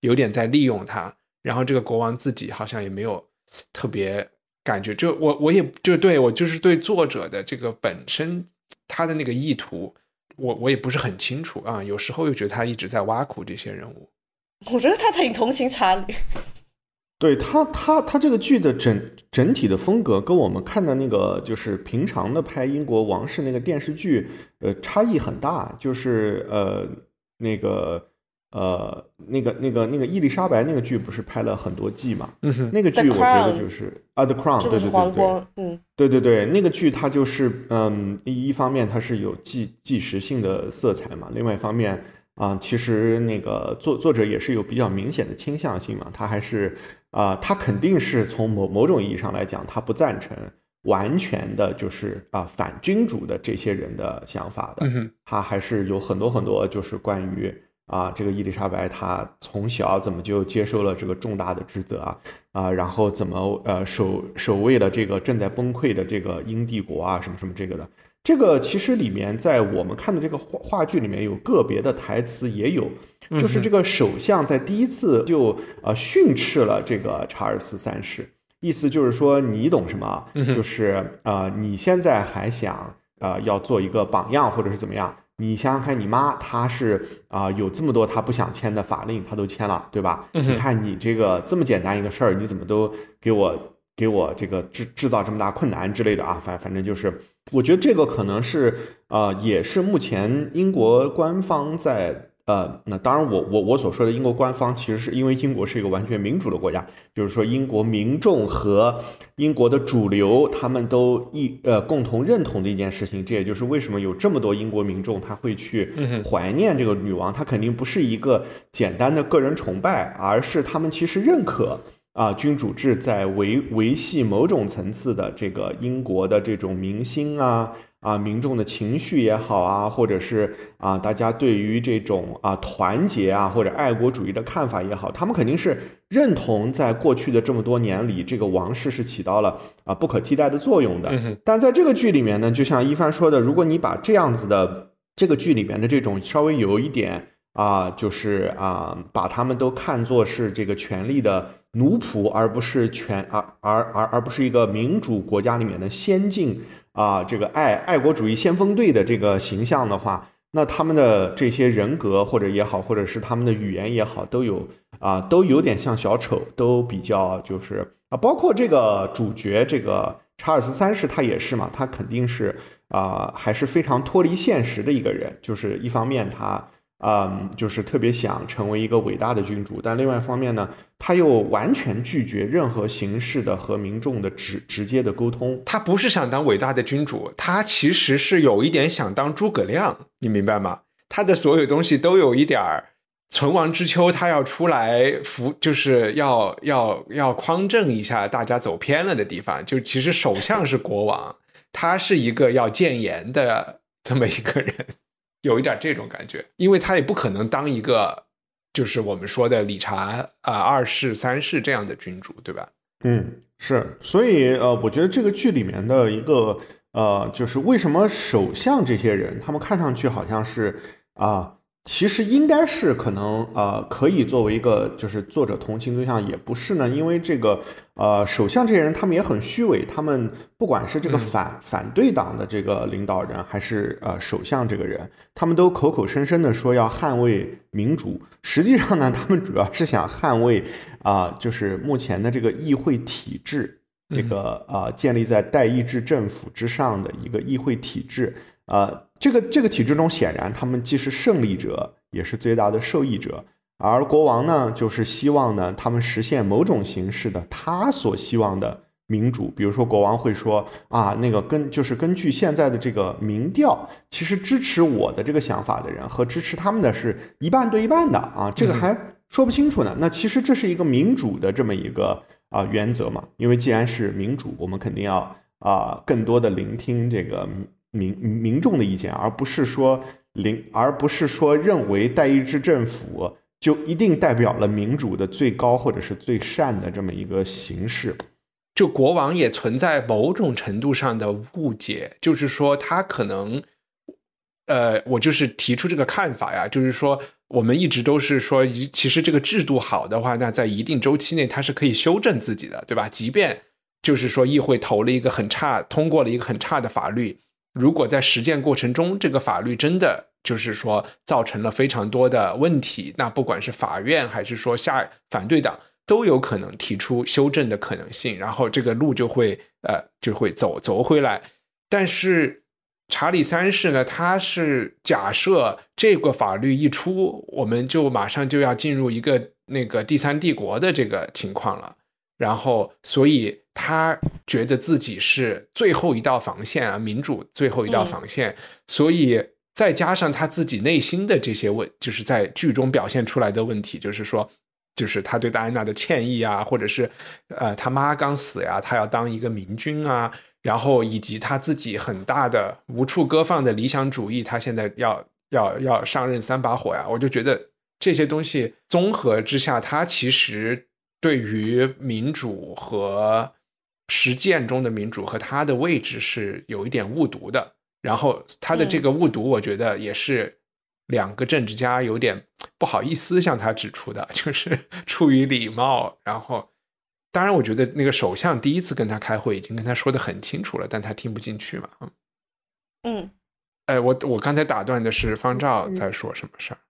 有点在利用他，然后这个国王自己好像也没有特别感觉，就我我也就对我就是对作者的这个本身他的那个意图。我我也不是很清楚啊，有时候又觉得他一直在挖苦这些人物。我觉得他挺同情查理。对他，他他这个剧的整整体的风格跟我们看的那个就是平常的拍英国王室那个电视剧，呃，差异很大。就是呃那个。呃，那个、那个、那个伊丽莎白那个剧不是拍了很多季嘛？那个剧我觉得就是啊，The Crown，对对对对，嗯，对对对，那个剧它就是嗯，一方面它是有纪纪实性的色彩嘛，另外一方面啊，其实那个作作者也是有比较明显的倾向性嘛，他还是啊，他肯定是从某某种意义上来讲，他不赞成完全的就是啊反君主的这些人的想法的，他还是有很多很多就是关于。啊，这个伊丽莎白她从小怎么就接受了这个重大的职责啊？啊，然后怎么呃守守卫了这个正在崩溃的这个英帝国啊？什么什么这个的？这个其实里面在我们看的这个话话剧里面有个别的台词也有，就是这个首相在第一次就呃训斥了这个查尔斯三世，意思就是说你懂什么？就是啊，你现在还想啊要做一个榜样或者是怎么样？你想想看，你妈她是啊、有这么多她不想签的法令，她都签了，对吧？你看你这个这么简单一个事儿，你怎么都给我给我这个制制造这么大困难之类的啊？反反正就是，我觉得这个可能是呃，也是目前英国官方在。呃，那当然我，我我所说的英国官方，其实是因为英国是一个完全民主的国家，就是说英国民众和英国的主流他们都一呃共同认同的一件事情，这也就是为什么有这么多英国民众他会去怀念这个女王，他肯定不是一个简单的个人崇拜，而是他们其实认可啊君主制在维维系某种层次的这个英国的这种民心啊。啊，民众的情绪也好啊，或者是啊，大家对于这种啊团结啊或者爱国主义的看法也好，他们肯定是认同在过去的这么多年里，这个王室是起到了啊不可替代的作用的。但在这个剧里面呢，就像一帆说的，如果你把这样子的这个剧里面的这种稍微有一点啊，就是啊，把他们都看作是这个权力的奴仆，而不是权而而而而不是一个民主国家里面的先进啊，这个爱爱国主义先锋队的这个形象的话，那他们的这些人格或者也好，或者是他们的语言也好，都有啊，都有点像小丑，都比较就是啊，包括这个主角这个查尔斯三世，他也是嘛，他肯定是啊、还是非常脱离现实的一个人，就是一方面他。嗯，就是特别想成为一个伟大的君主，但另外一方面呢，他又完全拒绝任何形式的和民众的直直接的沟通。他不是想当伟大的君主，他其实是有一点想当诸葛亮，你明白吗？他的所有东西都有一点儿存亡之秋，他要出来扶，就是要要要匡正一下大家走偏了的地方。就其实首相是国王，他是一个要谏言的这么一个人，有一点这种感觉，因为他也不可能当一个就是我们说的理查啊、二世、三世这样的君主，对吧？嗯，是，所以呃，我觉得这个剧里面的一个呃，就是为什么首相这些人，他们看上去好像是啊、其实应该是可能呃，可以作为一个就是作者同情对象，也不是呢，因为这个呃，首相这些人他们也很虚伪，他们不管是这个嗯反、反对党的这个领导人，还是呃首相这个人，他们都口口声声的说要捍卫民主，实际上呢，他们主要是想捍卫啊、就是目前的这个议会体制，这个啊、建立在代议制政府之上的一个议会体制。呃，这个这个体制中，显然他们既是胜利者，也是最大的受益者。而国王呢，就是希望呢，他们实现某种形式的他所希望的民主。比如说，国王会说啊，那个根就是根据现在的这个民调，其实支持我的这个想法的人和支持他们的是一半对一半的啊，这个还说不清楚呢。那其实这是一个民主的这么一个啊、原则嘛，因为既然是民主，我们肯定要啊、更多的聆听这个民民众的意见，而不是说聆，而不是说认为代议制政府就一定代表了民主的最高或者是最善的这么一个形式。就国王也存在某种程度上的误解，就是说他可能，呃，我就是提出这个看法呀，就是说我们一直都是说，其实这个制度好的话，那在一定周期内它是可以修正自己的，对吧？即便就是说议会投了一个很差，通过了一个很差的法律，如果在实践过程中这个法律真的就是说造成了非常多的问题，那不管是法院还是说下反对党。都有可能提出修正的可能性，然后这个路就会呃就会走走回来。但是查理三世呢，他是假设这个法律一出，我们就马上就要进入一个那个第三帝国的这个情况了。然后，所以他觉得自己是最后一道防线啊，民主最后一道防线。所以再加上他自己内心的这些问，就是在剧中表现出来的问题，就是说。就是他对戴安娜的歉意啊，或者是，呃，他妈刚死呀，他要当一个明君啊，然后以及他自己很大的无处搁放的理想主义，他现在要要要上任三把火呀，我就觉得这些东西综合之下，他其实对于民主和实践中的民主和他的位置是有一点误读的，然后他的这个误读，我觉得也是。两个政治家有点不好意思向他指出的，就是 出于礼貌。然后，当然，我觉得那个首相第一次跟他开会已经跟他说的很清楚了，但他听不进去嘛。嗯，哎，我我刚才打断的是方照在说什么事儿？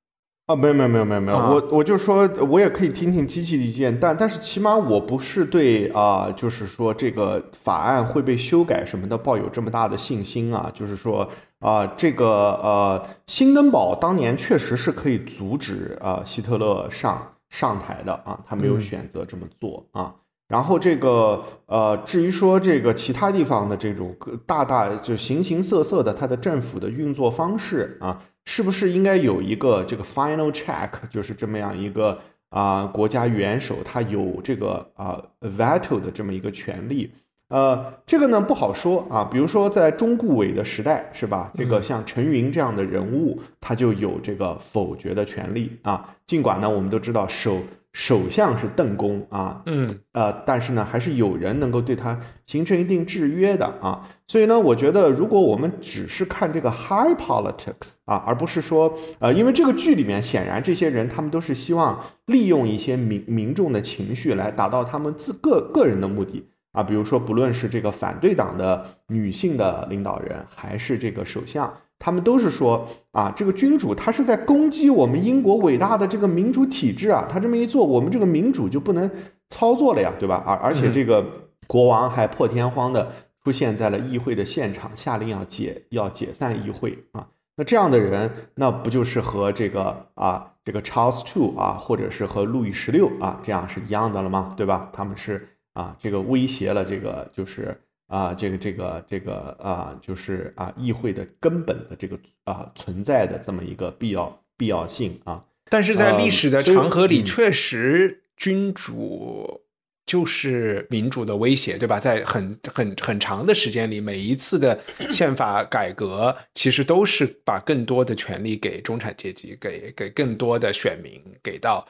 啊，没有没有没有没有没有，啊。我我就说，我也可以听听机器的意见，但但是起码我不是对啊、就是说这个法案会被修改什么的抱有这么大的信心啊，就是说啊、这个呃，新登堡当年确实是可以阻止啊、希特勒上上台的啊，他没有嗯。选择这么做啊。然后这个呃，至于说这个其他地方的这种大大就形形色色的它的政府的运作方式啊，是不是应该有一个这个 final check，就是这么样一个啊、国家元首他有这个啊、veto 的这么一个权利？呃，这个呢不好说啊。比如说在中顾委的时代，是吧？这个像陈云这样的人物，他就有这个否决的权利啊。尽管呢，我们都知道首首相是邓公啊，嗯呃，但是呢，还是有人能够对他形成一定制约的啊。所以呢，我觉得如果我们只是看这个 high politics 啊，而不是说呃，因为这个剧里面显然这些人他们都是希望利用一些民民众的情绪来达到他们自个个人的目的啊，比如说不论是这个反对党的女性的领导人，还是这个首相。他们都是说啊，这个君主他是在攻击我们英国伟大的这个民主体制啊，他这么一做，我们这个民主就不能操作了呀，对吧？而而且这个国王还破天荒的出现在了议会的现场，下令要解要解散议会啊。那这样的人，那不就是和这个啊这个 Charles Two 啊，或者是和路易十六啊这样是一样的了吗？对吧？他们是啊这个威胁了这个就是。啊，这个这个这个啊，就是啊，议会的根本的这个啊存在的这么一个必要必要性啊。但是在历史的长河里，嗯确实君主就是民主的威胁，对吧？在很很很长的时间里，每一次的宪法改革，其实都是把更多的权利给中产阶级，给给更多的选民，给到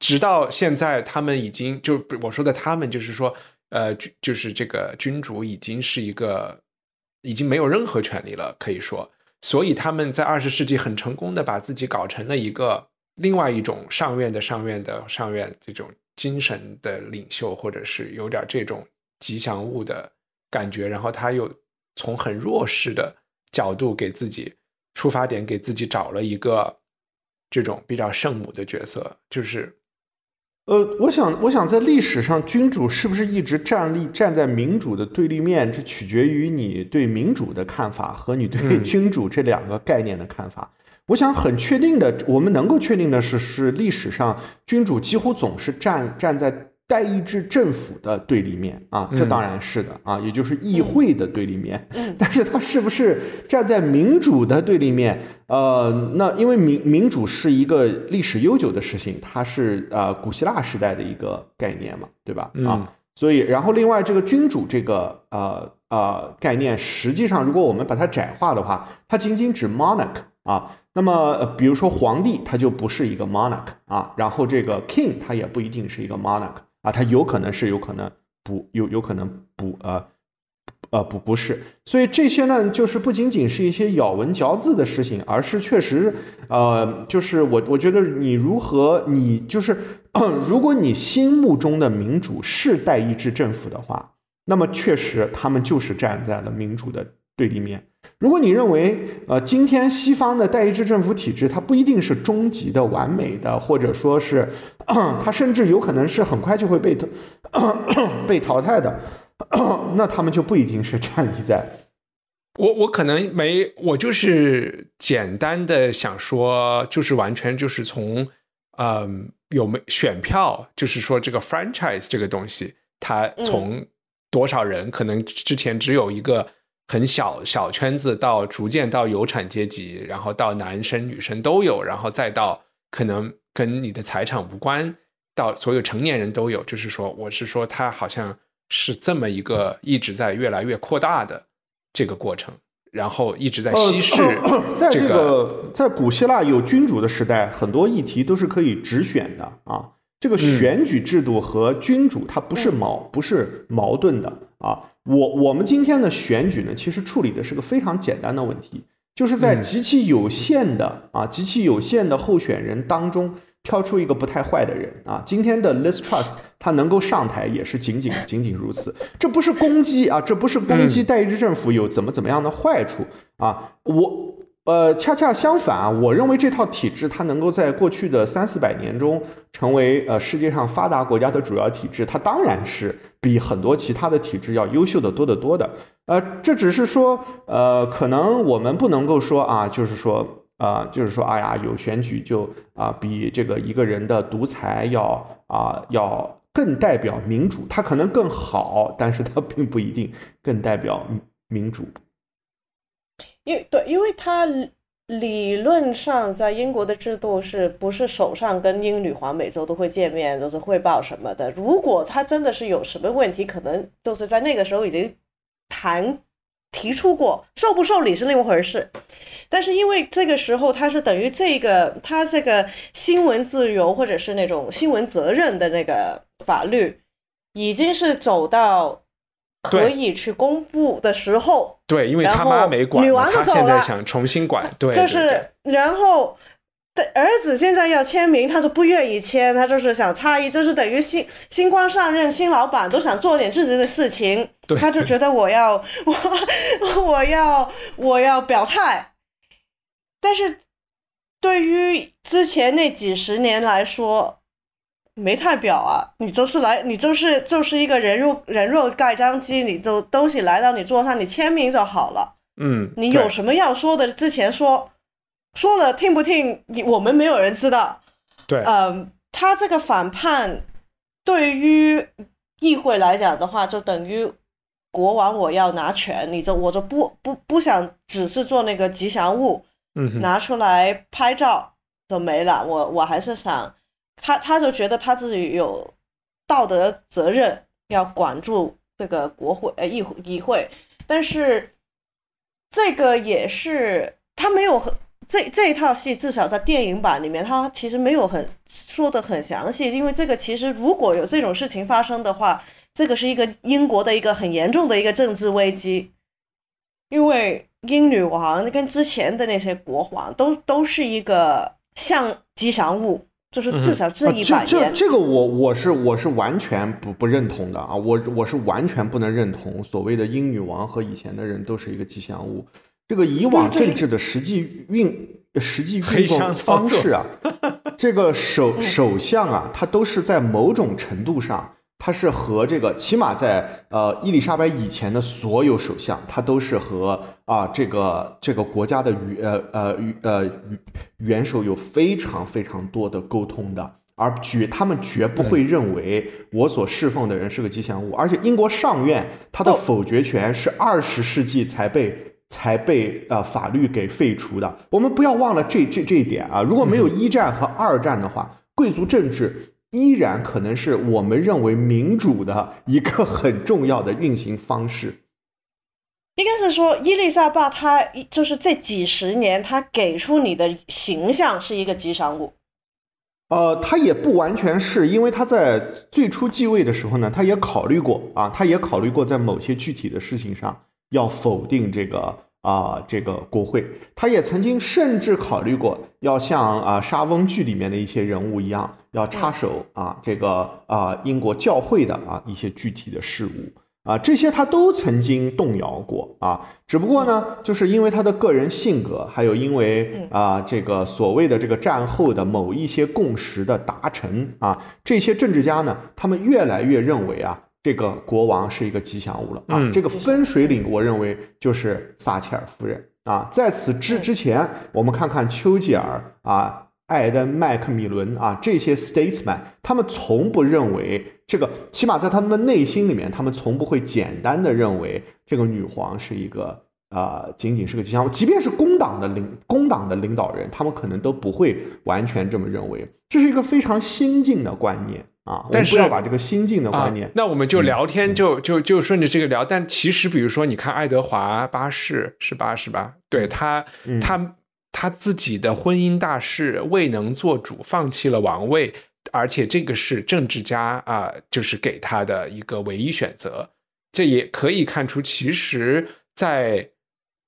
直到现在，他们已经就我说的他们，就是说，呃，就就是这个君主已经是一个已经没有任何权利了，可以说。所以他们在二十世纪很成功的把自己搞成了一个另外一种上院的上院的上院这种精神的领袖，或者是有点这种吉祥物的感觉。然后他又从很弱势的角度给自己出发点，给自己找了一个这种比较圣母的角色，就是呃，我想，我想在历史上，君主是不是一直站立站在民主的对立面，这取决于你对民主的看法和你对嗯君主这两个概念的看法。我想很确定的，我们能够确定的是，是历史上君主几乎总是站站在代议制政府的对立面啊，这嗯当然是的啊，也就是议会的对立面。嗯 但是它是不是站在民主的对立面？呃，那因为民民主是一个历史悠久的事情，它是呃古希腊时代的一个概念嘛，对吧？嗯啊，所以然后另外这个君主这个呃呃概念，实际上如果我们把它窄化的话，它仅仅指 monarch 啊。那么呃比如说皇帝，他就不是一个 monarch 啊，然后这个 king 他也不一定是一个 monarch 啊，他有可能是，有可能不，有有可能不呃。呃，不不是，所以这些呢，就是不仅仅是一些咬文嚼字的事情，而是确实，呃，就是我我觉得你如何，你就是，如果你心目中的民主是代议制政府的话，那么确实他们就是站在了民主的对立面。如果你认为，呃，今天西方的代议制政府体制它不一定是终极的、完美的，或者说是，它甚至有可能是很快就会被 被淘汰的。那他们就不一定是站立在我我可能没，我就是简单的想说，就是完全就是从，嗯，有没选票，就是说这个 franchise 这个东西，它从多少人，可能之前只有一个很小小圈子，到逐渐到有产阶级，然后到男生女生都有，然后再到可能跟你的财产无关，到所有成年人都有，就是说，我是说，它好像是这么一个一直在越来越扩大的。这个过程，然后一直在稀释呃在这这个在古希腊有君主的时代，很多议题都是可以直选的啊。这个选举制度和君主它不是矛不是矛盾的啊。我我们今天的选举呢，其实处理的是个非常简单的问题，就是在极其有限的啊极其有限的候选人当中。挑出一个不太坏的人啊！今天的 Liz Truss 他能够上台也是仅仅 仅仅如此，这不是攻击啊，这不是攻击代议制政府有怎么怎么样的坏处啊！我呃，恰恰相反啊，我认为这套体制它能够在过去的三四百年中成为呃世界上发达国家的主要体制，它当然是比很多其他的体制要优秀的多得多的。呃，这只是说，呃，可能我们不能够说啊，就是说啊，就是说，哎呀，有选举就啊，比这个一个人的独裁要啊要更代表民主，它可能更好，但是它并不一定更代表民主。因为对，因为他理论上在英国的制度是不是首相跟英女皇每周都会见面，都是汇报什么的。如果他真的是有什么问题，可能就是在那个时候已经谈提出过，受不受理是另一回事。但是因为这个时候他是等于这个他这个新闻自由或者是那种新闻责任的那个法律，已经是走到。可以去公布的时候，对，因为他妈没管，女王他现在想重新管，对，就是，然后的儿子现在要签名，他就不愿意签，他就是想诧异，就是等于新新官上任，新老板都想做点自己的事情，他就觉得我要我 我要我要表态，但是对于之前那几十年来说。没太表啊，你就是来，你就是就是一个人肉人肉盖章机，你就东西来到你桌上，你签名就好了。嗯，你有什么要说的，之前说，说了听不听，你我们没有人知道。对，嗯，他这个反叛对于议会来讲的话，就等于国王我要拿权，你就我就不不不想只是做那个吉祥物，嗯，拿出来拍照就没了，我我还是想。他他就觉得他自己有道德责任要管住这个国会呃议议会，但是这个也是他没有很这这一套戏至少在电影版里面，他其实没有很说的很详细，因为这个其实如果有这种事情发生的话，这个是一个英国的一个很严重的一个政治危机，因为英女王跟之前的那些国王都都是一个像吉祥物。就是至少这一百年，这这这个我我是我是完全不不认同的啊！我我是完全不能认同所谓的英女王和以前的人都是一个吉祥物。这个以往政治的实际运实际运作方式啊，这个首首相啊，他都是在某种程度上。他是和这个，起码在呃伊丽莎白以前的所有首相，他都是和啊这个这个国家的元呃呃元首有非常非常多的沟通的，而绝他们绝不会认为我所侍奉的人是个吉祥物。而且英国上院他的否决权是二十世纪才被才被呃法律给废除的。我们不要忘了这这这一点啊！如果没有一战和二战的话，贵族政治。依然可能是我们认为民主的一个很重要的运行方式。应该是说，伊丽莎白她就是这几十年，她给出你的形象是一个吉祥物。呃，他也不完全是因为他在最初继位的时候呢，他也考虑过啊，他也考虑过在某些具体的事情上要否定这个。啊，这个国会，他也曾经甚至考虑过要像啊莎翁剧里面的一些人物一样，要插手啊这个啊英国教会的啊一些具体的事务啊，这些他都曾经动摇过啊。只不过呢，就是因为他的个人性格，还有因为啊这个所谓的这个战后的某一些共识的达成啊，这些政治家呢，他们越来越认为啊。这个国王是一个吉祥物了啊！这个分水岭，我认为就是撒切尔夫人啊。在此之之前，我们看看丘吉尔啊、艾登·麦克米伦啊这些 statesman，他们从不认为这个，起码在他们的内心里面，他们从不会简单的认为这个女皇是一个啊，仅仅是个吉祥物。即便是工党的领工党的领导人，他们可能都不会完全这么认为。这是一个非常新进的观念。啊，但是要把这个新进的观念，那我们就聊天，就就就顺着这个聊。但其实，比如说，你看爱德华八世是八世吧？对他，他他自己的婚姻大事未能做主，放弃了王位，而且这个是政治家啊，就是给他的一个唯一选择。这也可以看出，其实，在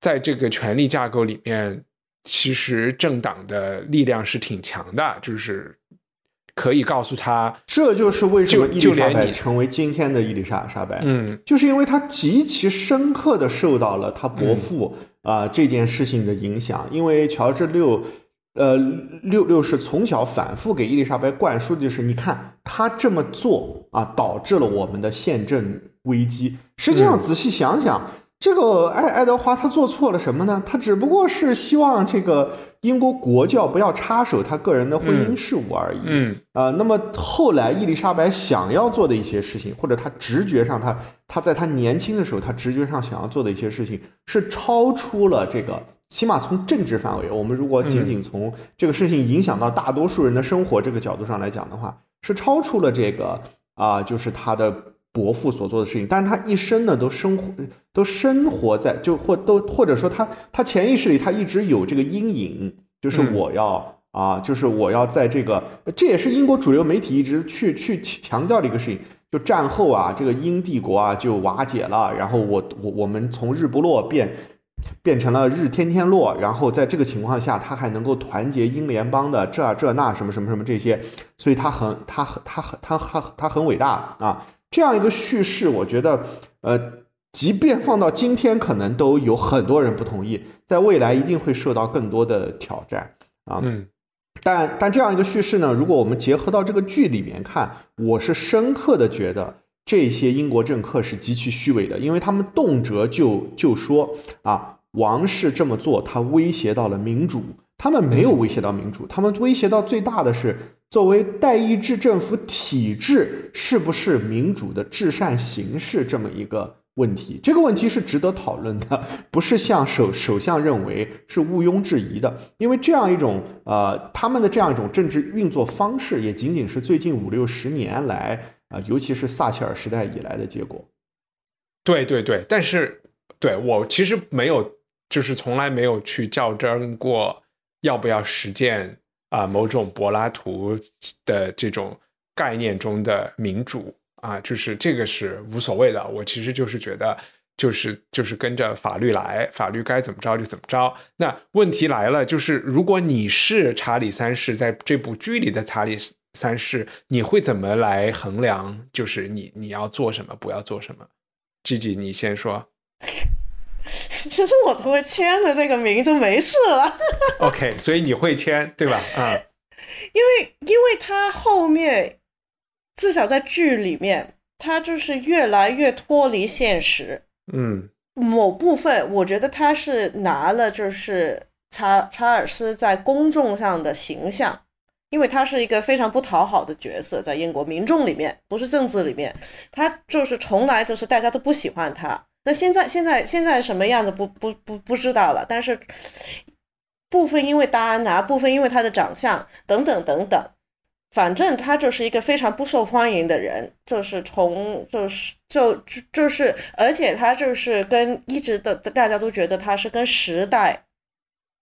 在这个权力架构里面，其实政党的力量是挺强的，就是。可以告诉他，这就是为什么伊丽莎白成为今天的伊丽莎莎白。嗯就是因为他极其深刻的受到了他伯父啊、这件事情的影响，因为乔治六，呃六六是从小反复给伊丽莎白灌输的就是，你看他这么做啊，导致了我们的宪政危机。实际上仔细想想，这个爱爱德华他做错了什么呢？他只不过是希望这个英国国教不要插手他个人的婚姻事务而已。嗯呃，那么后来伊丽莎白想要做的一些事情，或者他直觉上，他他在他年轻的时候，他直觉上想要做的一些事情，是超出了这个，起码从政治范围，我们如果仅仅从这个事情影响到大多数人的生活这个角度上来讲的话，是超出了这个啊、就是他的伯父所做的事情，但是他一生呢都生活都生活在就或都或者说他他潜意识里他一直有这个阴影，就是嗯我要。啊，就是我要在这个，这也是英国主流媒体一直去去强调的一个事情。就战后啊，这个英帝国啊就瓦解了，然后我我我们从日不落变变成了日天天落，然后在这个情况下，他还能够团结英联邦的这这那什么什么什么这些，所以他很他很他很他他他很伟大啊！这样一个叙事，我觉得呃，即便放到今天，可能都有很多人不同意，在未来一定会受到更多的挑战啊。嗯但但这样一个叙事呢，如果我们结合到这个剧里面看，我是深刻的觉得这些英国政客是极其虚伪的，因为他们动辄就就说啊，王室这么做，他威胁到了民主。他们没有威胁到民主，他们威胁到最大的是作为代议制政府体制是不是民主的至善形式这么一个问题。这个问题是值得讨论的，不是像首首相认为是毋庸置疑的。因为这样一种呃，他们的这样一种政治运作方式，也仅仅是最近五六十年来啊、呃尤其是撒切尔时代以来的结果。对对对，但是对我其实没有，就是从来没有去较真过要不要实践啊、某种柏拉图的这种概念中的民主啊，就是这个是无所谓的。我其实就是觉得，就是就是跟着法律来，法律该怎么着就怎么着。那问题来了，就是如果你是查理三世，在这部剧里的查理三世，你会怎么来衡量？就是你你要做什么，不要做什么？G G，你先说。其 实我都会签了那个名就没事了，OK，所以你会签对吧？啊、因为因为他后面至少在剧里面，他就是越来越脱离现实。嗯某部分我觉得他是拿了就是查查尔斯在公众上的形象，因为他是一个非常不讨好的角色，在英国民众里面，不是政治里面，他就是从来就是大家都不喜欢他。那现在现在现在什么样子不不不不知道了，但是部分因为戴安娜，部分因为她的长相等等等等，反正她就是一个非常不受欢迎的人，就是从就是就就就是，而且她就是跟一直的大家都觉得她是跟时代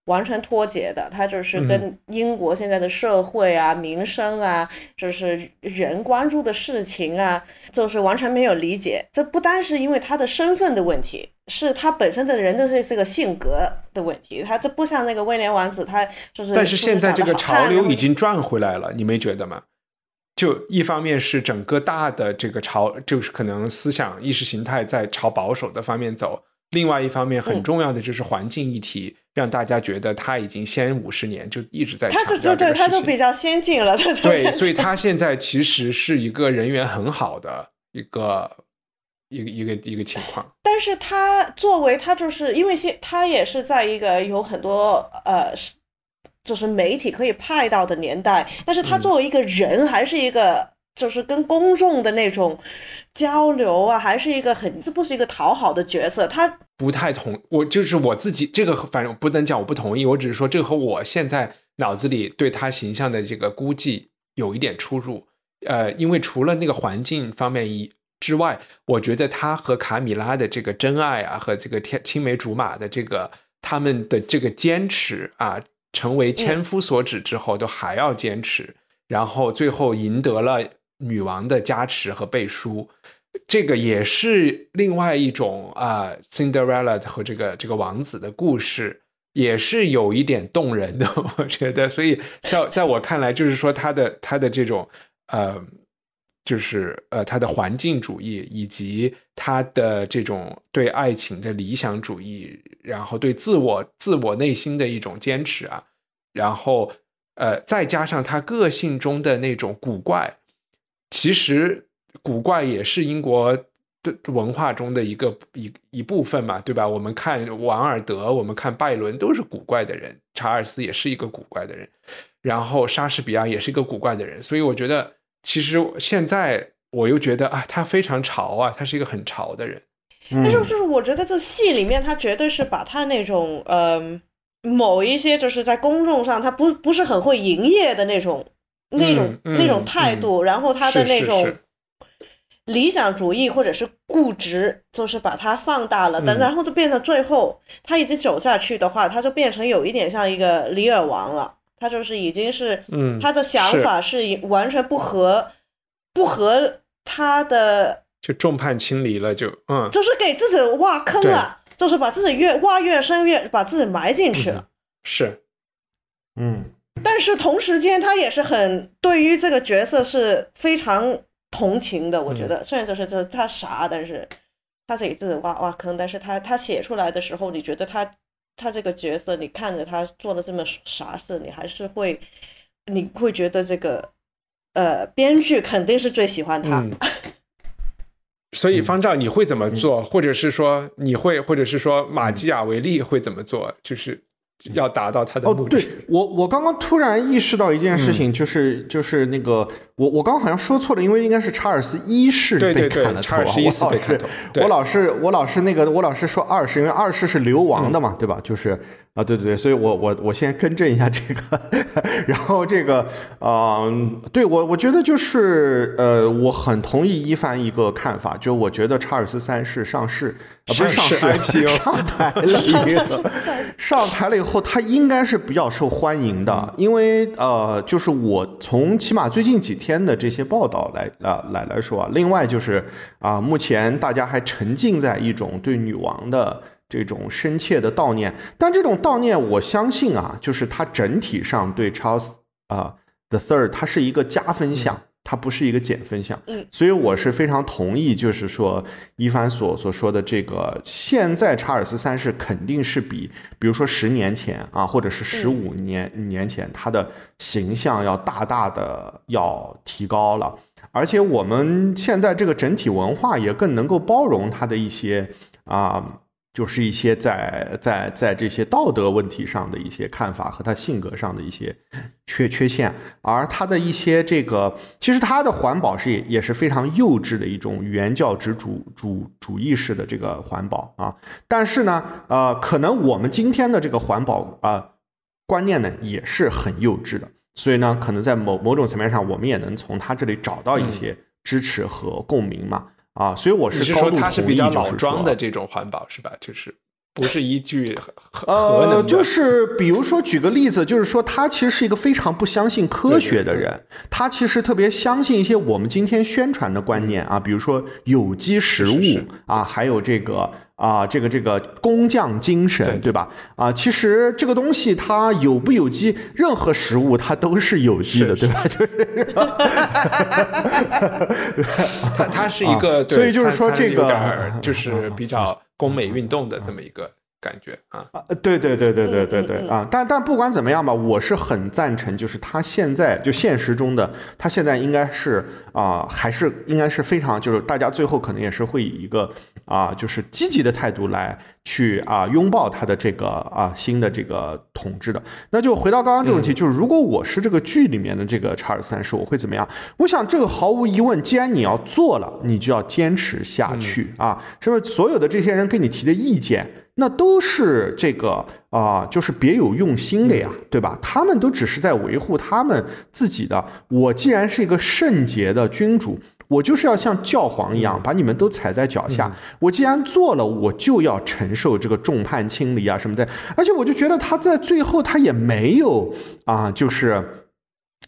完全脱节的，他就是跟英国现在的社会啊、民生啊，就是人关注的事情啊，就是完全没有理解。这不单是因为他的身份的问题，是他本身的人的这这个性格的问题。他这不像那个威廉王子，他就是但是现在这个潮流已经。转回来了，你没觉得吗？就一方面是整个大的这个潮，就是可能思想意识形态在朝保守的方面走；另外一方面，很嗯重要的就是环境议题，让大家觉得他已经先五十年就一直在他就强调对对，他这个事情。就比较先进了，对对，对所以他现在其实是一个人缘很好的一个一个一个一个情况。但是他作为他就是因为现他也是在一个有很多呃，是就是媒体可以派到的年代，但是他作为一个人，还是一个就是跟公众的那种交流啊，还是一个很这不是一个讨好的角色。他不太同，我就是我自己这个，反正不能讲我不同意，我只是说这个和我现在脑子里对他形象的这个估计有一点出入。呃，因为除了那个环境方面以之外，我觉得他和卡米拉的这个真爱啊，和这个天青梅竹马的这个他们的这个坚持啊，成为千夫所指之后，都还要坚持，然后最后赢得了女王的加持和背书。这个也是另外一种啊、Cinderella 和这个这个王子的故事也是有一点动人的，我觉得。所以在在我看来，就是说他的他的这种呃，就是呃他的环境主义以及他的这种对爱情的理想主义，然后对自我自我内心的一种坚持啊，然后呃再加上他个性中的那种古怪，其实古怪也是英国。的文化中的一个一一部分嘛，对吧？我们看王尔德，我们看拜伦，都是古怪的人。查尔斯也是一个古怪的人，然后莎士比亚也是一个古怪的人。所以我觉得，其实现在我又觉得啊，他非常潮啊，他是一个很潮的人。但是，就是我觉得这戏里面，他绝对是把他那种呃某一些就是在公众上他不不是很会营业的那种那种那种态度，然后他的那种。理想主义或者是固执，就是把它放大了，等然后就变成最后他已经走下去的话，他就变成有一点像一个李尔王了。他就是已经是，嗯，他的想法是完全不合不合他的，就众叛亲离了，就嗯，就是给自己挖坑了，就是把自己越挖越深，越把自己埋进去了。是，嗯，但是同时间他也是很对于这个角色是非常。同情的，我觉得虽然就是这他傻，但是他自己自己挖挖坑，但是他他写出来的时候，你觉得他他这个角色，你看着他做了这么傻事，你还是会你会觉得这个呃编剧肯定是最喜欢他。所以方丈你会怎么做，或者是说你会，或者是说马基雅维利会怎么做，就是。要达到他的哦，对我，我刚刚突然意识到一件事情，就是就是那个，我我刚刚好像说错了，因为应该是查尔斯一世被砍了头啊，我老是我老是我老是那个我老是说二世，因为二世是流亡的嘛，对吧？就是啊，对对对，所以我我我先更正一下这个，然后这个啊，对我我觉得就是呃，我很同意一凡一个看法，就我觉得查尔斯三世上市。不是上市 IPO 上台了，上台了以后，他应该是比较受欢迎的，因为呃，就是我从起码最近几天的这些报道来啊来来说啊，另外就是啊，目前大家还沉浸在一种对女王的这种深切的悼念，但这种悼念，我相信啊，就是它整体上对 Charles 啊 the Third，它是一个加分项。它不是一个减分项，嗯，所以我是非常同意，就是说一帆所所说的这个，现在查尔斯三世肯定是比，比如说十年前啊，或者是十五年年前，他的形象要大大的要提高了，而且我们现在这个整体文化也更能够包容他的一些啊。就是一些在在在这些道德问题上的一些看法和他性格上的一些缺缺陷，而他的一些这个，其实他的环保是也也是非常幼稚的一种原教旨主主主义式的这个环保啊。但是呢，呃，可能我们今天的这个环保啊观念呢也是很幼稚的，所以呢，可能在某某种层面上，我们也能从他这里找到一些支持和共鸣嘛。啊，所以我是说它是比较老庄的这种环保是吧？就是不是依据 呃，就是比如说举个例子，就是说他其实是一个非常不相信科学的人，他其实特别相信一些我们今天宣传的观念啊，比如说有机食物啊，还有这个。啊，这个这个工匠精神，对吧？啊，其实这个东西它有不有机，任何食物它都是有机的，对吧？就是，它它是一个，所以就是说这个就是 比较工美运动的这么一个。感觉啊，对对对对对对对啊！但但不管怎么样吧，我是很赞成，就是他现在就现实中的他现在应该是啊，还是应该是非常，就是大家最后可能也是会以一个啊，就是积极的态度来去啊拥抱他的这个啊新的这个统治的。那就回到刚刚这个问题，就是如果我是这个剧里面的这个查尔斯三世，我会怎么样？我想这个毫无疑问，既然你要做了，你就要坚持下去啊！是不是所有的这些人给你提的意见？那都是这个啊，就是别有用心的呀，对吧？他们都只是在维护他们自己的。我既然是一个圣洁的君主，我就是要像教皇一样，把你们都踩在脚下。我既然做了，我就要承受这个众叛亲离啊什么的。而且我就觉得他在最后他也没有啊，就是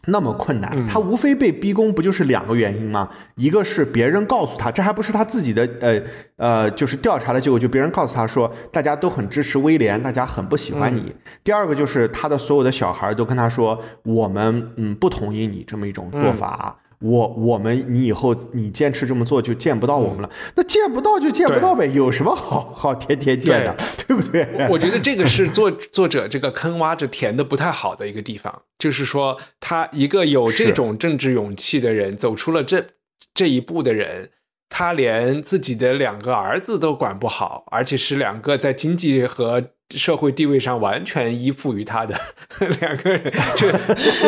那么困难，他无非被逼宫，不就是两个原因吗？一个是别人告诉他，这还不是他自己的，呃呃，就是调查的结果，就别人告诉他说，大家都很支持威廉，大家很不喜欢你。第二个就是他的所有的小孩都跟他说，我们嗯不同意你这么一种做法。我我们你以后你坚持这么做就见不到我们了，那见不到就见不到呗，有什么好好天天见的，对。不对？我觉得这个是作作者这个坑挖着填的不太好的一个地方，就是说他一个有这种政治勇气的人走出了这这一步的人，他连自己的两个儿子都管不好，而且是两个在经济和。社会地位上完全依附于他的 两个人，就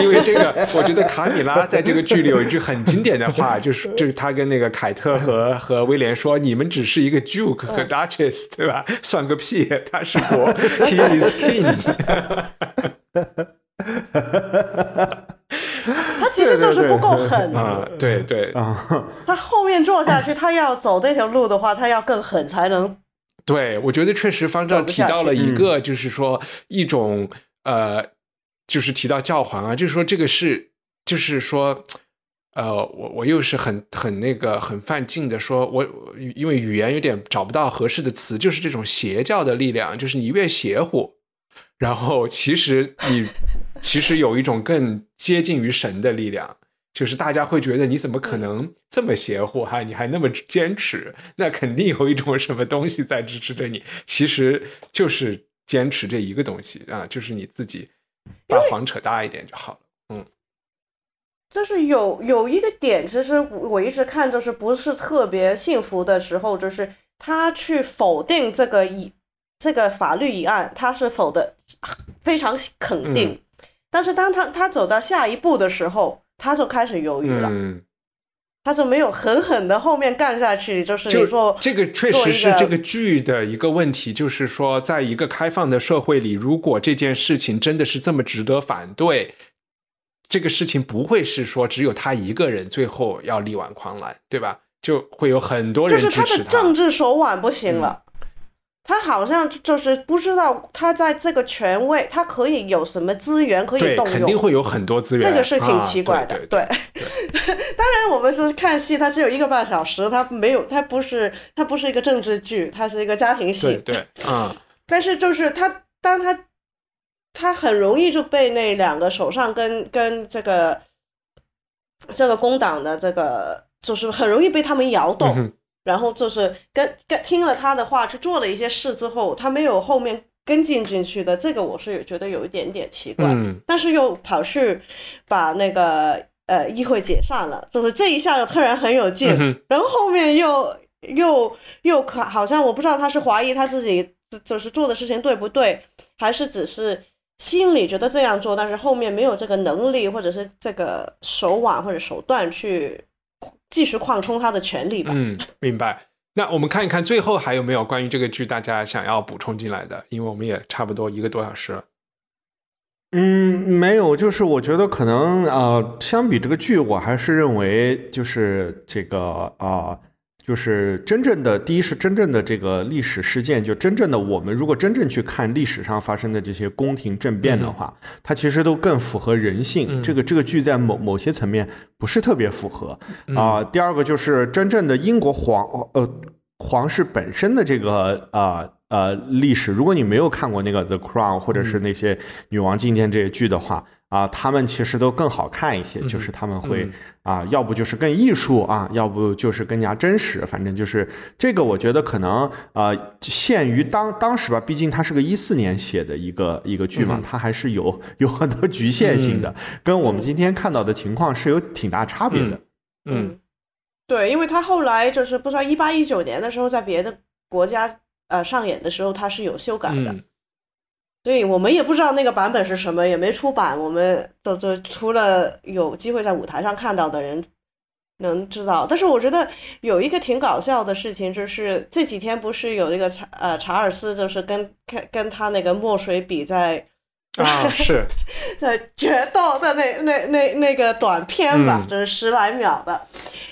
因为这个，我觉得卡米拉在这个剧里有一句很经典的话，就是就是他跟那个凯特和和威廉说：“你们只是一个 Duke 和 Duchess，对吧？算个屁，他是国，He is king。” 他其实就是不够狠啊！对对啊，他后面做下去，他要走这条路的话，他要更狠才能。对，我觉得确实方丈提到了一个，就是说一种呃，就是提到教皇啊，就是说这个是，就是说，呃，我我又是很很那个很犯劲的说，我因为语言有点找不到合适的词，就是这种邪教的力量，就是你越邪乎，然后其实你其实有一种更接近于神的力量。就是大家会觉得你怎么可能这么邪乎哈？你还那么坚持，那肯定有一种什么东西在支持着你。其实就是坚持这一个东西啊，就是你自己把谎扯大一点就好了。嗯，就是有有一个点，其实我一直看就是不是特别幸福的时候，就是他去否定这个议这个法律一案，他是否的非常肯定，但是当他他走到下一步的时候。他就开始犹豫了，他就没有狠狠的后面干下去。就是你说这个确实是这个剧的一个问题，就是说，在一个开放的社会里，如果这件事情真的是这么值得反对，这个事情不会是说只有他一个人最后要力挽狂澜，对吧？就会有很多人支持他。就是他的政治手腕不行了。他好像就是不知道他在这个权位，他可以有什么资源可以动用？肯定会有很多资源。这个是挺奇怪的。对，当然我们是看戏，它只有一个半小时，它没有，它不是，它不是一个政治剧，它是一个家庭戏。对，啊。但是就是他，当他，他很容易就被那两个手上跟跟这个这个工党的这个，就是很容易被他们摇动。然后就是跟跟听了他的话去做了一些事之后，他没有后面跟进进去的，这个我是觉得有一点点奇怪。嗯，但是又跑去把那个呃议会解散了，就是这一下就突然很有劲。然后后面又又又可好像我不知道他是怀疑他自己就是做的事情对不对，还是只是心里觉得这样做，但是后面没有这个能力或者是这个手腕或者手段去。继续扩充他的权利吧。嗯，明白。那我们看一看最后还有没有关于这个剧大家想要补充进来的？因为我们也差不多一个多小时了。嗯，没有，就是我觉得可能呃，相比这个剧，我还是认为就是这个啊。就是真正的第一是真正的这个历史事件，就真正的我们如果真正去看历史上发生的这些宫廷政变的话，它其实都更符合人性。这个这个剧在某某些层面不是特别符合啊。第二个就是真正的英国皇呃皇室本身的这个啊呃历史，如果你没有看过那个 The Crown 或者是那些女王觐见这些剧的话。啊，他们其实都更好看一些，就是他们会啊，要不就是更艺术啊，要不就是更加真实，反正就是这个，我觉得可能啊，限于当当时吧，毕竟它是个一四年写的一个一个剧嘛，它还是有有很多局限性的，跟我们今天看到的情况是有挺大差别的。嗯，对，因为他后来就是不知道一八一九年的时候，在别的国家呃上演的时候，它是有修改的。对我们也不知道那个版本是什么，也没出版。我们就就除了有机会在舞台上看到的人能知道。但是我觉得有一个挺搞笑的事情，就是这几天不是有那个查呃查尔斯，就是跟跟跟他那个墨水笔在啊 是在决斗的那那那那个短片吧，就是十来秒的。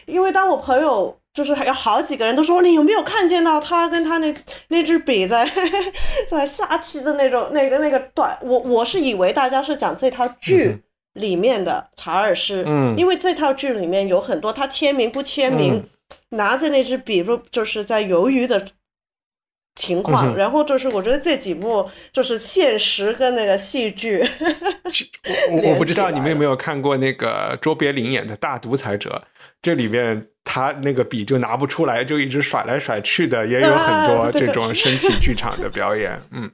因为当我朋友。就是还有好几个人都说你有没有看见到他跟他那那支笔在 在下棋的那种那个那个短，我我是以为大家是讲这套剧里面的查尔斯，嗯。因为这套剧里面有很多他签名不签名，嗯。拿着那支笔不就是在犹豫的情况，嗯然后就是我觉得这几幕就是现实跟那个戏剧，我我不知道你们有没有看过那个卓别林演的《大独裁者》，这里面他那个笔就拿不出来，就一直甩来甩去的，也有很多 这种身体剧场的表演。嗯，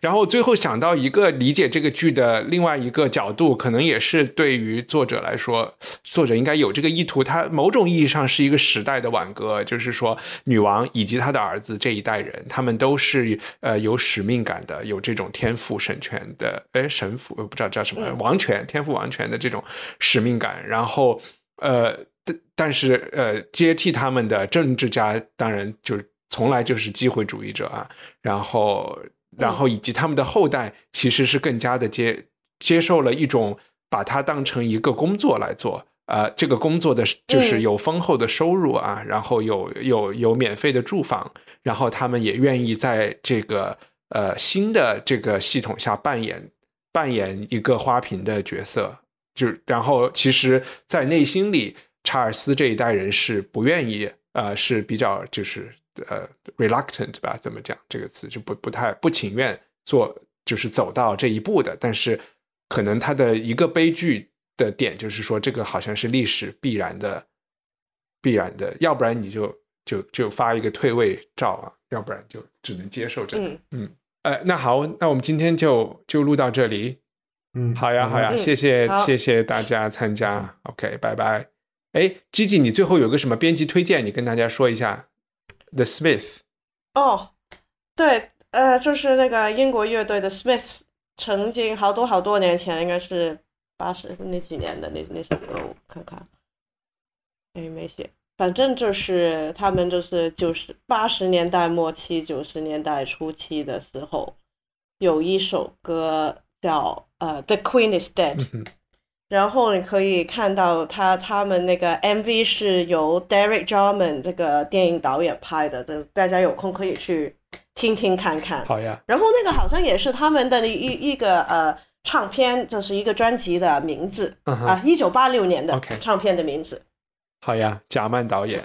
然后最后想到一个理解这个剧的另外一个角度，可能也是对于作者来说，作者应该有这个意图，他某种意义上是一个时代的挽歌，就是说女王以及她的儿子这一代人，他们都是呃有使命感的，有这种天赋神权的，哎神父我不知道叫什么王权天赋王权的这种使命感，然后呃，但但是呃接替他们的政治家当然就是从来就是机会主义者啊，然后然后以及他们的后代其实是更加的接接受了一种把它当成一个工作来做。呃，这个工作的就是嗯有丰厚的收入啊，然后有有有免费的住房，然后他们也愿意在这个呃新的这个系统下扮演扮演一个花瓶的角色，就然后其实，在内心里，查尔斯这一代人是不愿意，呃，是比较就是呃 reluctant 吧，怎么讲这个词就不不太不情愿做，就是走到这一步的。但是，可能他的一个悲剧的点就是说，这个好像是历史必然的，必然的，要不然你就就就发一个退位照啊，要不然就只能接受这个。嗯嗯，呃，那好，那我们今天就就录到这里。嗯，好呀，好呀，嗯谢谢好谢谢大家参加，OK，拜拜。哎，Gigi，你最后有个什么编辑推荐，你跟大家说一下。The Smith，哦，对，呃，就是那个英国乐队的 Smiths，曾经好多好多年前，应该是八十那几年的那那首歌，我看看，哎，没写，反正就是他们就是九十八十年代末期、九十年代初期的时候，有一首歌叫呃《The Queen Is Dead》，然后你可以看到他他们那个 MV 是由 Derek Jarman 这个电影导演拍的，这大家有空可以去听听看看。好呀，然后那个好像也是他们的一一个呃唱片，就是一个专辑的名字啊，一九八六年的唱片的名字。好呀，贾曼导演